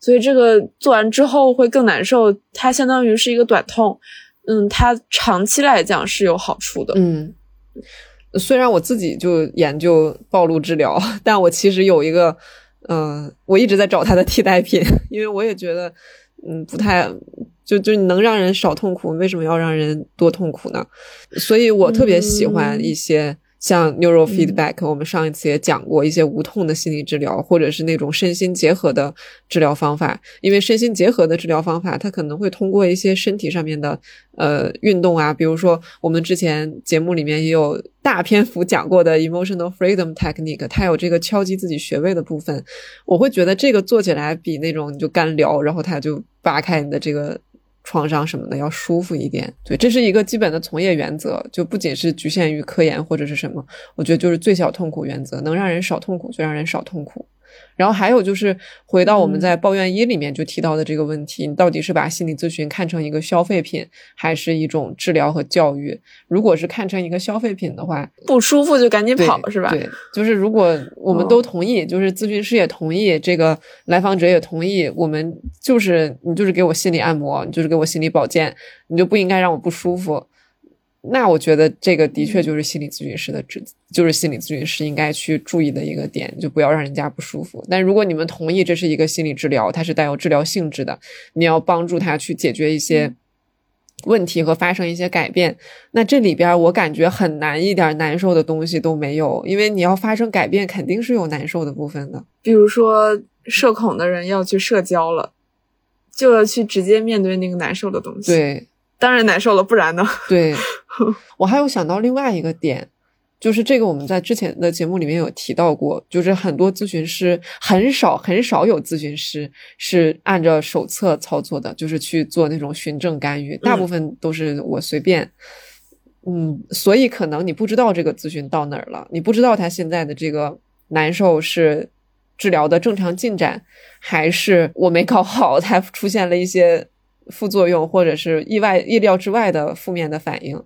所以这个做完之后会更难受，它相当于是一个短痛，嗯，它长期来讲是有好处的。嗯，虽然我自己就研究暴露治疗，但我其实有一个，嗯、呃，我一直在找它的替代品，因为我也觉得，嗯，不太。就就能让人少痛苦，为什么要让人多痛苦呢？所以我特别喜欢一些像 neural feedback，、嗯、我们上一次也讲过一些无痛的心理治疗，或者是那种身心结合的治疗方法。因为身心结合的治疗方法，它可能会通过一些身体上面的呃运动啊，比如说我们之前节目里面也有大篇幅讲过的 emotional freedom technique，它有这个敲击自己穴位的部分。我会觉得这个做起来比那种你就干聊，然后它就扒开你的这个。创伤什么的要舒服一点，对，这是一个基本的从业原则，就不仅是局限于科研或者是什么，我觉得就是最小痛苦原则，能让人少痛苦就让人少痛苦。然后还有就是回到我们在抱怨一里面就提到的这个问题，你到底是把心理咨询看成一个消费品，还是一种治疗和教育？如果是看成一个消费品的话，不舒服就赶紧跑，是吧？对，就是如果我们都同意，就是咨询师也同意，这个来访者也同意，我们就是你就是给我心理按摩，你就是给我心理保健，你就不应该让我不舒服。那我觉得这个的确就是心理咨询师的职，就是心理咨询师应该去注意的一个点，就不要让人家不舒服。但如果你们同意这是一个心理治疗，它是带有治疗性质的，你要帮助他去解决一些问题和发生一些改变，那这里边我感觉很难一点难受的东西都没有，因为你要发生改变，肯定是有难受的部分的。比如说社恐的人要去社交了，就要去直接面对那个难受的东西。对。当然难受了，不然呢？对，我还有想到另外一个点，就是这个我们在之前的节目里面有提到过，就是很多咨询师很少很少有咨询师是按照手册操作的，就是去做那种循证干预，大部分都是我随便。嗯，所以可能你不知道这个咨询到哪儿了，你不知道他现在的这个难受是治疗的正常进展，还是我没搞好，他出现了一些。副作用或者是意外意料之外的负面的反应，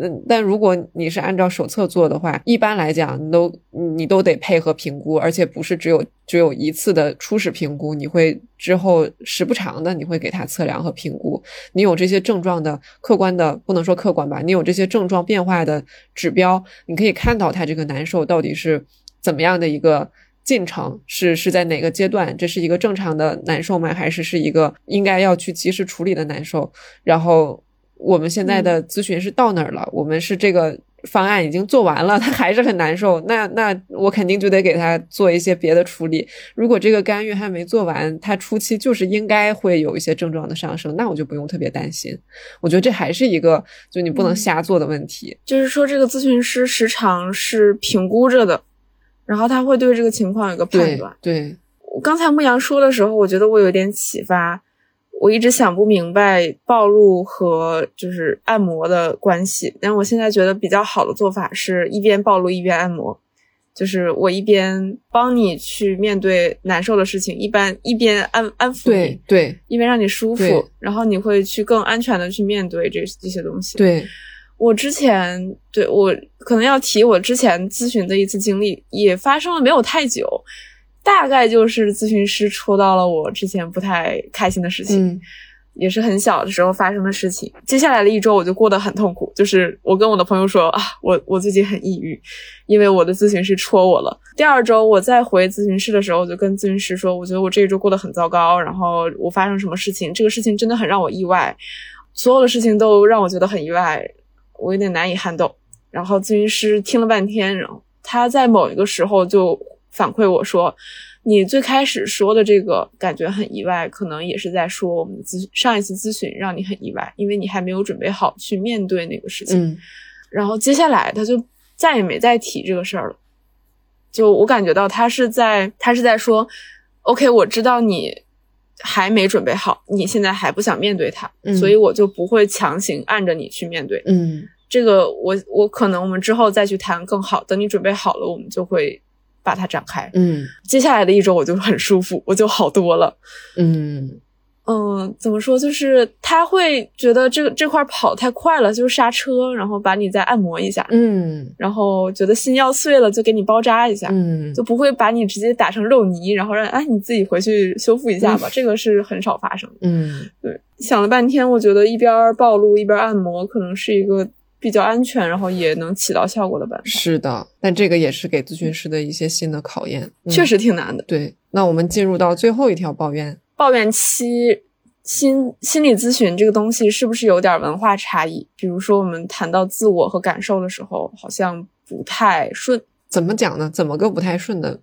嗯，但如果你是按照手册做的话，一般来讲，你都你都得配合评估，而且不是只有只有一次的初始评估，你会之后时不长的你会给他测量和评估，你有这些症状的客观的不能说客观吧，你有这些症状变化的指标，你可以看到他这个难受到底是怎么样的一个。进程是是在哪个阶段？这是一个正常的难受吗？还是是一个应该要去及时处理的难受？然后我们现在的咨询是到哪儿了？我们是这个方案已经做完了，他还是很难受，那那我肯定就得给他做一些别的处理。如果这个干预还没做完，他初期就是应该会有一些症状的上升，那我就不用特别担心。我觉得这还是一个就你不能瞎做的问题。就是说，这个咨询师时常是评估着的。然后他会对这个情况有个判断。对，我刚才牧羊说的时候，我觉得我有点启发。我一直想不明白暴露和就是按摩的关系，但我现在觉得比较好的做法是一边暴露一边按摩，就是我一边帮你去面对难受的事情，一般一边安安抚你，对，一边让你舒服，然后你会去更安全的去面对这这些东西。对。我之前对我可能要提我之前咨询的一次经历，也发生了没有太久，大概就是咨询师戳到了我之前不太开心的事情，也是很小的时候发生的事情。接下来的一周我就过得很痛苦，就是我跟我的朋友说啊，我我最近很抑郁，因为我的咨询师戳我了。第二周我再回咨询室的时候，我就跟咨询师说，我觉得我这一周过得很糟糕，然后我发生什么事情，这个事情真的很让我意外，所有的事情都让我觉得很意外。我有点难以撼动，然后咨询师听了半天，然后他在某一个时候就反馈我说：“你最开始说的这个感觉很意外，可能也是在说我们咨上一次咨询让你很意外，因为你还没有准备好去面对那个事情。”嗯，然后接下来他就再也没再提这个事儿了。就我感觉到他是在他是在说：“OK，我知道你还没准备好，你现在还不想面对它，所以我就不会强行按着你去面对。”嗯。这个我我可能我们之后再去谈更好，等你准备好了，我们就会把它展开。嗯，接下来的一周我就很舒服，我就好多了。嗯嗯，怎么说？就是他会觉得这个这块跑太快了，就是刹车，然后把你再按摩一下。嗯，然后觉得心要碎了，就给你包扎一下。嗯，就不会把你直接打成肉泥，然后让哎你自己回去修复一下吧。这个是很少发生的。嗯，对。想了半天，我觉得一边暴露一边按摩，可能是一个。比较安全，然后也能起到效果的办法。是的，但这个也是给咨询师的一些新的考验，确实挺难的。对，那我们进入到最后一条抱怨。抱怨七，心心理咨询这个东西是不是有点文化差异？比如说，我们谈到自我和感受的时候，好像不太顺。怎么讲呢？怎么个不太顺的？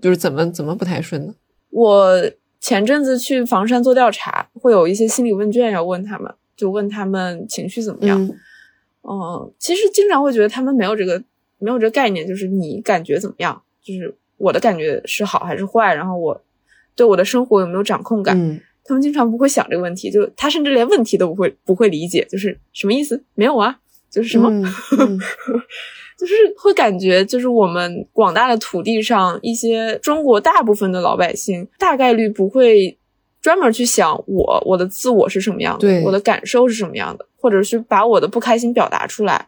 就是怎么怎么不太顺呢？我前阵子去房山做调查，会有一些心理问卷要问他们，就问他们情绪怎么样。嗯，其实经常会觉得他们没有这个没有这个概念，就是你感觉怎么样？就是我的感觉是好还是坏？然后我对我的生活有没有掌控感？嗯，他们经常不会想这个问题，就他甚至连问题都不会不会理解，就是什么意思？没有啊，就是什么，嗯嗯 就是会感觉就是我们广大的土地上一些中国大部分的老百姓，大概率不会专门去想我我的自我是什么样的，对我的感受是什么样的，或者是把我的不开心表达出来。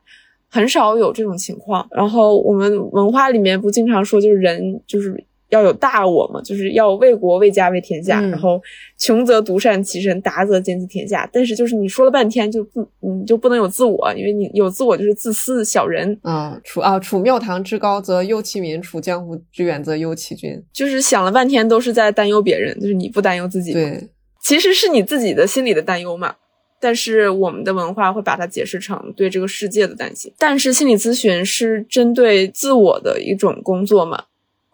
很少有这种情况。然后我们文化里面不经常说，就是人就是要有大我嘛，就是要为国为家为天下。嗯然后穷则独善其身，达则兼济天下。但是就是你说了半天就不，你就不能有自我，因为你有自我就是自私小人，啊，处啊处庙堂之高则忧其民，处江湖之远则忧其君。就是想了半天都是在担忧别人，就是你不担忧自己。，对，其实是你自己的心里的担忧嘛。但是我们的文化会把它解释成对这个世界的担心。但是心理咨询是针对自我的一种工作嘛，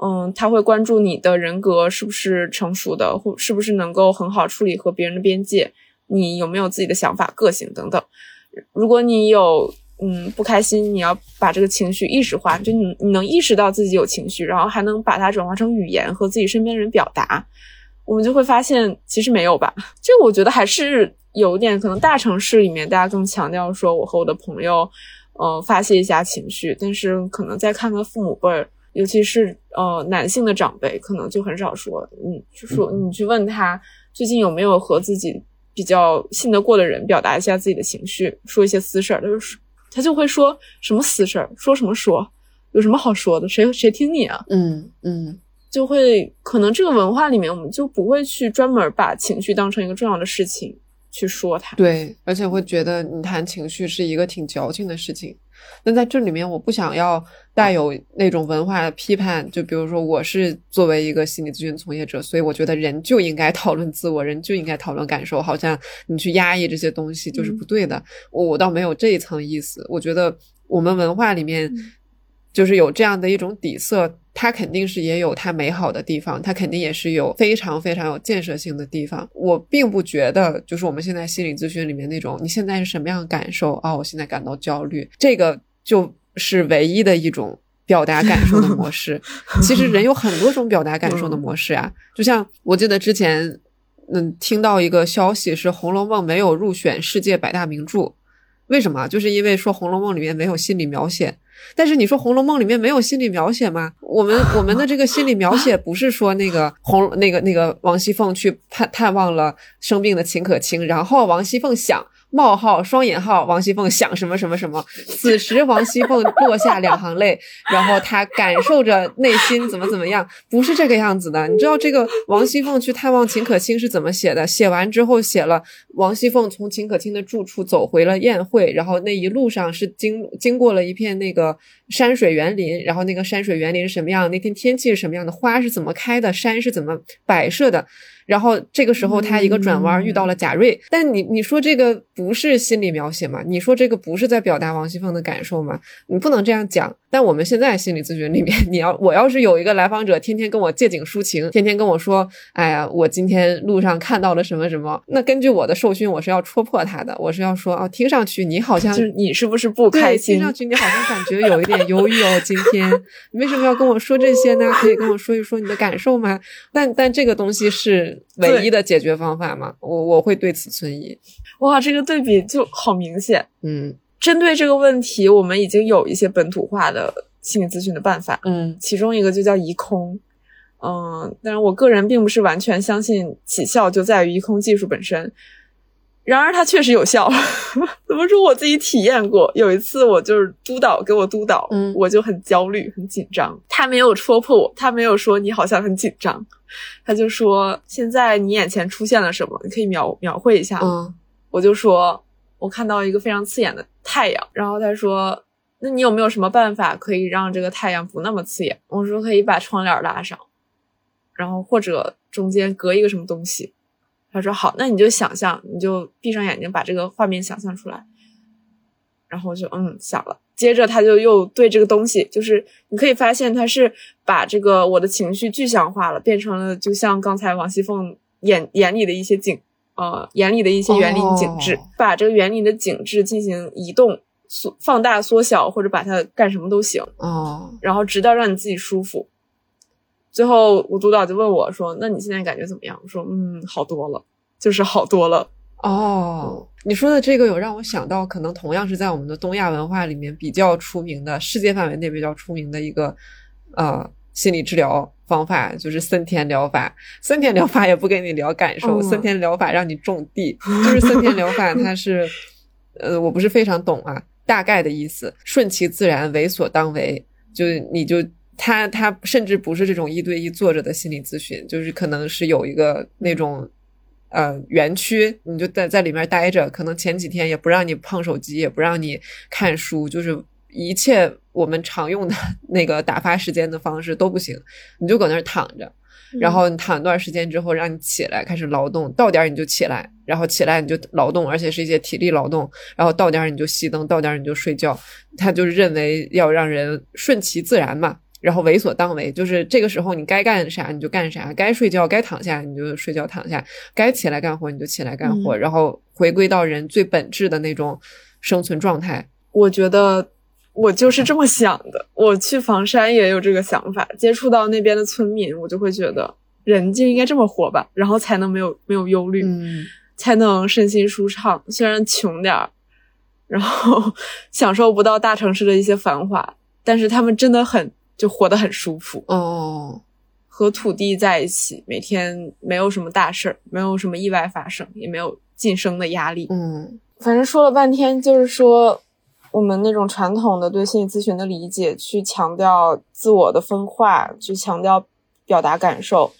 嗯，他会关注你的人格是不是成熟的，或是不是能够很好处理和别人的边界，你有没有自己的想法、个性等等。如果你有嗯不开心，你要把这个情绪意识化，就你你能意识到自己有情绪，然后还能把它转化成语言和自己身边人表达，我们就会发现其实没有吧。这我觉得还是有点可能大城市里面大家更强调说我和我的朋友，呃发泄一下情绪，但是可能再看看父母辈儿。尤其是呃男性的长辈，可能就很少说，你就说你去问他最近有没有和自己比较信得过的人表达一下自己的情绪，说一些私事儿，他就是他就会说什么私事儿，说什么说，有什么好说的，谁谁听你啊？嗯嗯就会可能这个文化里面，我们就不会去专门把情绪当成一个重要的事情去说它。对，而且会觉得你谈情绪是一个挺矫情的事情。那在这里面，我不想要带有那种文化的批判，就比如说我是作为一个心理咨询从业者，所以我觉得人就应该讨论自我，人就应该讨论感受，好像你去压抑这些东西就是不对的。我我倒没有这一层意思，我觉得我们文化里面就是有这样的一种底色，它肯定是也有它美好的地方，它肯定也是有非常非常有建设性的地方。我并不觉得就是我们现在心理咨询里面那种你现在是什么样的感受啊、我现在感到焦虑，这个就是唯一的一种。表达感受的模式，其实人有很多种表达感受的模式啊。就像我记得之前，嗯，听到一个消息是《红楼梦》没有入选世界百大名著，为什么？就是因为说《红楼梦》里面没有心理描写。但是你说《红楼梦》里面没有心理描写吗？我们我们的这个心理描写不是说那个红那个那个王熙凤去探探望了生病的秦可卿，然后王熙凤想冒号双引号王熙凤想什么什么什么，此时王熙凤落下两行泪，然后她感受着内心怎么怎么样，不是这个样子的。你知道这个王熙凤去探望秦可卿是怎么写的？写完之后写了王熙凤从秦可卿的住处走回了宴会，然后那一路上是经经过了一片那个山水园林，然后那个山水园林是什么样，那天天气是什么样的，花是怎么开的，山是怎么摆设的。然后这个时候他一个转弯遇到了贾瑞，但你你说这个不是心理描写吗？你说这个不是在表达王熙凤的感受吗？你不能这样讲。但我们现在心理咨询里面，你要我要是有一个来访者天天跟我借景抒情，天天跟我说，哎呀，我今天路上看到了什么什么，那根据我的受训，我是要戳破他的，我是要说，哦，听上去你好像就是你是不是不开对，心听？上去你好像感觉有一点忧郁哦，今天你为什么要跟我说这些呢？可以跟我说一说你的感受吗？但但这个东西是唯一的解决方法吗？我我会对此存疑。哇，这个对比就好明显。嗯针对这个问题，我们已经有一些本土化的心理咨询的办法，嗯其中一个就叫移空。嗯，但是我个人并不是完全相信起效就在于移空技术本身。然而它确实有效，怎么说？我自己体验过。有一次，我就是督导给我督导，嗯我就很焦虑、很紧张。他没有戳破我，他没有说你好像很紧张，他就说现在你眼前出现了什么？你可以描描绘一下？嗯我就说，我看到一个非常刺眼的太阳。然后他说，那你有没有什么办法可以让这个太阳不那么刺眼？我说可以把窗帘拉上，然后或者中间隔一个什么东西。他说好，那你就想象，你就闭上眼睛把这个画面想象出来。然后就嗯想了，接着他就又对这个东西，就是你可以发现他是把这个我的情绪具象化了，变成了就像刚才王熙凤眼眼里的一些景，呃，眼里的一些园林景致，哦把这个园林的景致进行移动、缩、放大、缩小，或者把它干什么都行，哦然后直到让你自己舒服。最后，我督导就问我说：“那你现在感觉怎么样？”我说：“嗯，好多了，就是好多了。哦，你说的这个有让我想到，可能同样是在我们的东亚文化里面比较出名的，世界范围内比较出名的一个呃心理治疗方法，就是森田疗法。森田疗法也不跟你聊感受，嗯森田疗法让你种地，就是森田疗法，它是 呃我不是非常懂啊，大概的意思，顺其自然，为所当为，就是你就。他他甚至不是这种一对一坐着的心理咨询，就是可能是有一个那种呃园区，你就在在里面待着，可能前几天也不让你碰手机，也不让你看书，就是一切我们常用的 那个打发时间的方式都不行，你就搁那儿躺着，然后你躺一段时间之后，让你起来开始劳动，到点儿你就起来，然后起来你就劳动，而且是一些体力劳动，然后到点儿你就熄灯，到点儿你就睡觉，他就是认为要让人顺其自然嘛。然后为所当为，就是这个时候你该干啥你就干啥，该睡觉该躺下你就睡觉躺下，该起来干活你就起来干活，嗯然后回归到人最本质的那种生存状态。我觉得我就是这么想的。我去房山也有这个想法，接触到那边的村民，我就会觉得人就应该这么活吧，然后才能没有没有忧虑，嗯，才能身心舒畅。虽然穷点儿，然后 享受不到大城市的一些繁华，但是他们真的很就活得很舒服，哦，和土地在一起，每天没有什么大事儿，没有什么意外发生，也没有晋升的压力。嗯反正说了半天，就是说我们那种传统的对心理咨询的理解，去强调自我的分化，去强调表达感受，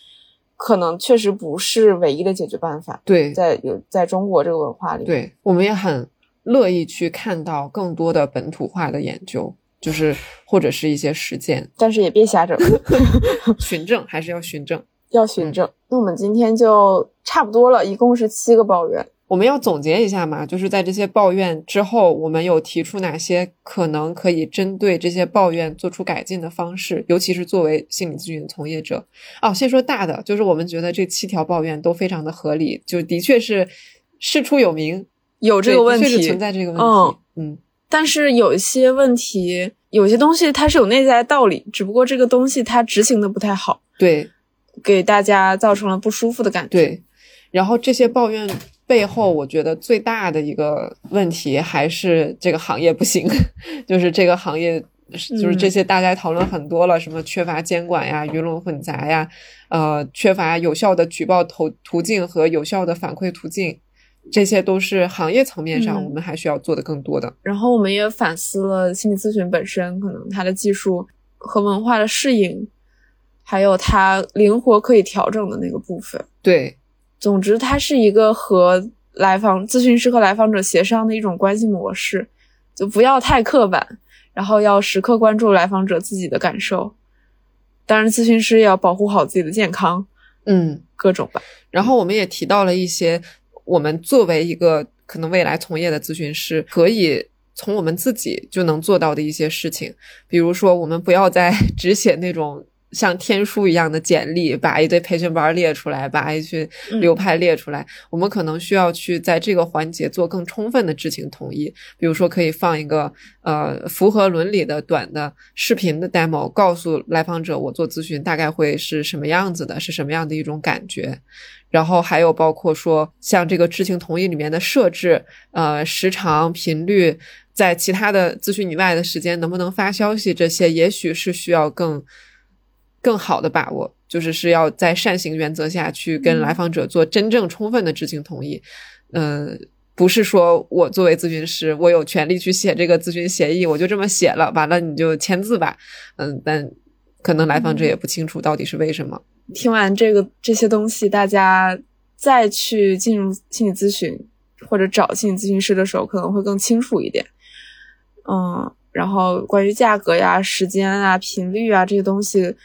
可能确实不是唯一的解决办法。对在有在中国这个文化里，，对，我们也很乐意去看到更多的本土化的研究，就是或者是一些实践，但是也别瞎整，循证还是要循证。要循证。那我们今天就差不多了，一共是七个抱怨。我们要总结一下嘛，就是在这些抱怨之后，我们有提出哪些可能可以针对这些抱怨做出改进的方式，尤其是作为心理咨询从业者。哦，先说大的，就是我们觉得这七条抱怨都非常的合理，就的确是事出有名，有这个问题存在这个问题。嗯嗯但是有一些问题，有些东西它是有内在的道理，只不过这个东西它执行的不太好，对给大家造成了不舒服的感觉。对，然后这些抱怨背后，我觉得最大的一个问题还是这个行业不行，就是这个行业。就是这些大家讨论很多了，什么缺乏监管呀、鱼龙混杂呀，呃，缺乏有效的举报途途径和有效的反馈途径，这些都是行业层面上嗯我们还需要做的更多的。然后我们也反思了心理咨询本身，可能它的技术和文化的适应，还有它灵活可以调整的那个部分。对，总之，它是一个和来访咨询师和来访者协商的一种关系模式，就不要太刻板，然后要时刻关注来访者自己的感受。当然，咨询师也要保护好自己的健康，嗯，各种吧。然后我们也提到了一些我们作为一个可能未来从业的咨询师，可以从我们自己就能做到的一些事情，比如说我们不要再 只写那种。像天书一样的简历，把一堆培训班列出来，把一群流派列出来。我们可能需要去在这个环节做更充分的知情同意。比如说，可以放一个呃符合伦理的短的视频的 demo，告诉来访者我做咨询大概会是什么样子的，是什么样的一种感觉。然后还有包括说，像这个知情同意里面的设置，呃，时长、频率，在其他的咨询以外的时间能不能发消息，这些也许是需要更更好的把握，就是是要在善行原则下去跟来访者做真正充分的知情同意。嗯、不是说我作为咨询师，我有权利去写这个咨询协议，我就这么写了，完了你就签字吧。嗯，但可能来访者也不清楚到底是为什么。听完这个这些东西，大家再去进入心理咨询或者找心理咨询师的时候，可能会更清楚一点。嗯，然后关于价格呀、时间啊、频率啊这些东西，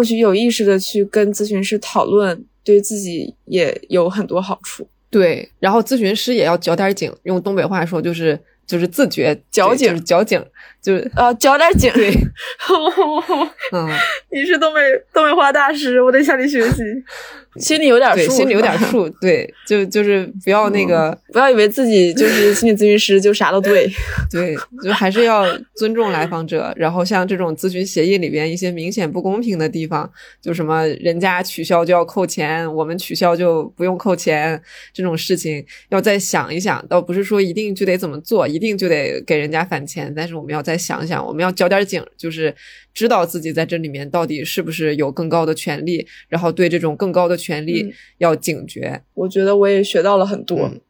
或许有意识的去跟咨询师讨论，对自己也有很多好处。对，然后咨询师也要嚼点井，用东北话说就是就是自觉嚼紧就是嚼紧，就是呃交点警。对，嗯，你是东北东北话大师，我得向你学习。心里有点对，数，心里有点数，对，就就是不要那个，不要以为自己就是心理咨询师就啥都对。对，就还是要尊重来访者。然后像这种咨询协议里边一些明显不公平的地方，就什么人家取消就要扣钱，我们取消就不用扣钱这种事情，要再想一想。倒不是说一定就得怎么做，一定就得给人家返钱，但是我们要再想想，我们要交点警，就是知道自己在这里面到底是不是有更高的权利，然后对这种更高的权利嗯要警觉。我觉得我也学到了很多。嗯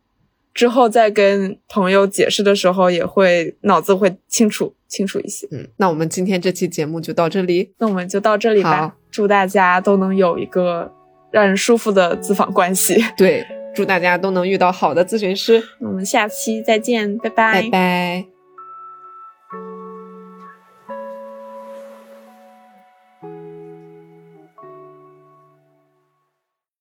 之后再跟朋友解释的时候，也会脑子会清楚清楚一些。嗯，那我们今天这期节目就到这里。那我们就到这里吧，祝大家都能有一个让人舒服的咨访关系。对，祝大家都能遇到好的咨询师。那我们下期再见，拜拜拜。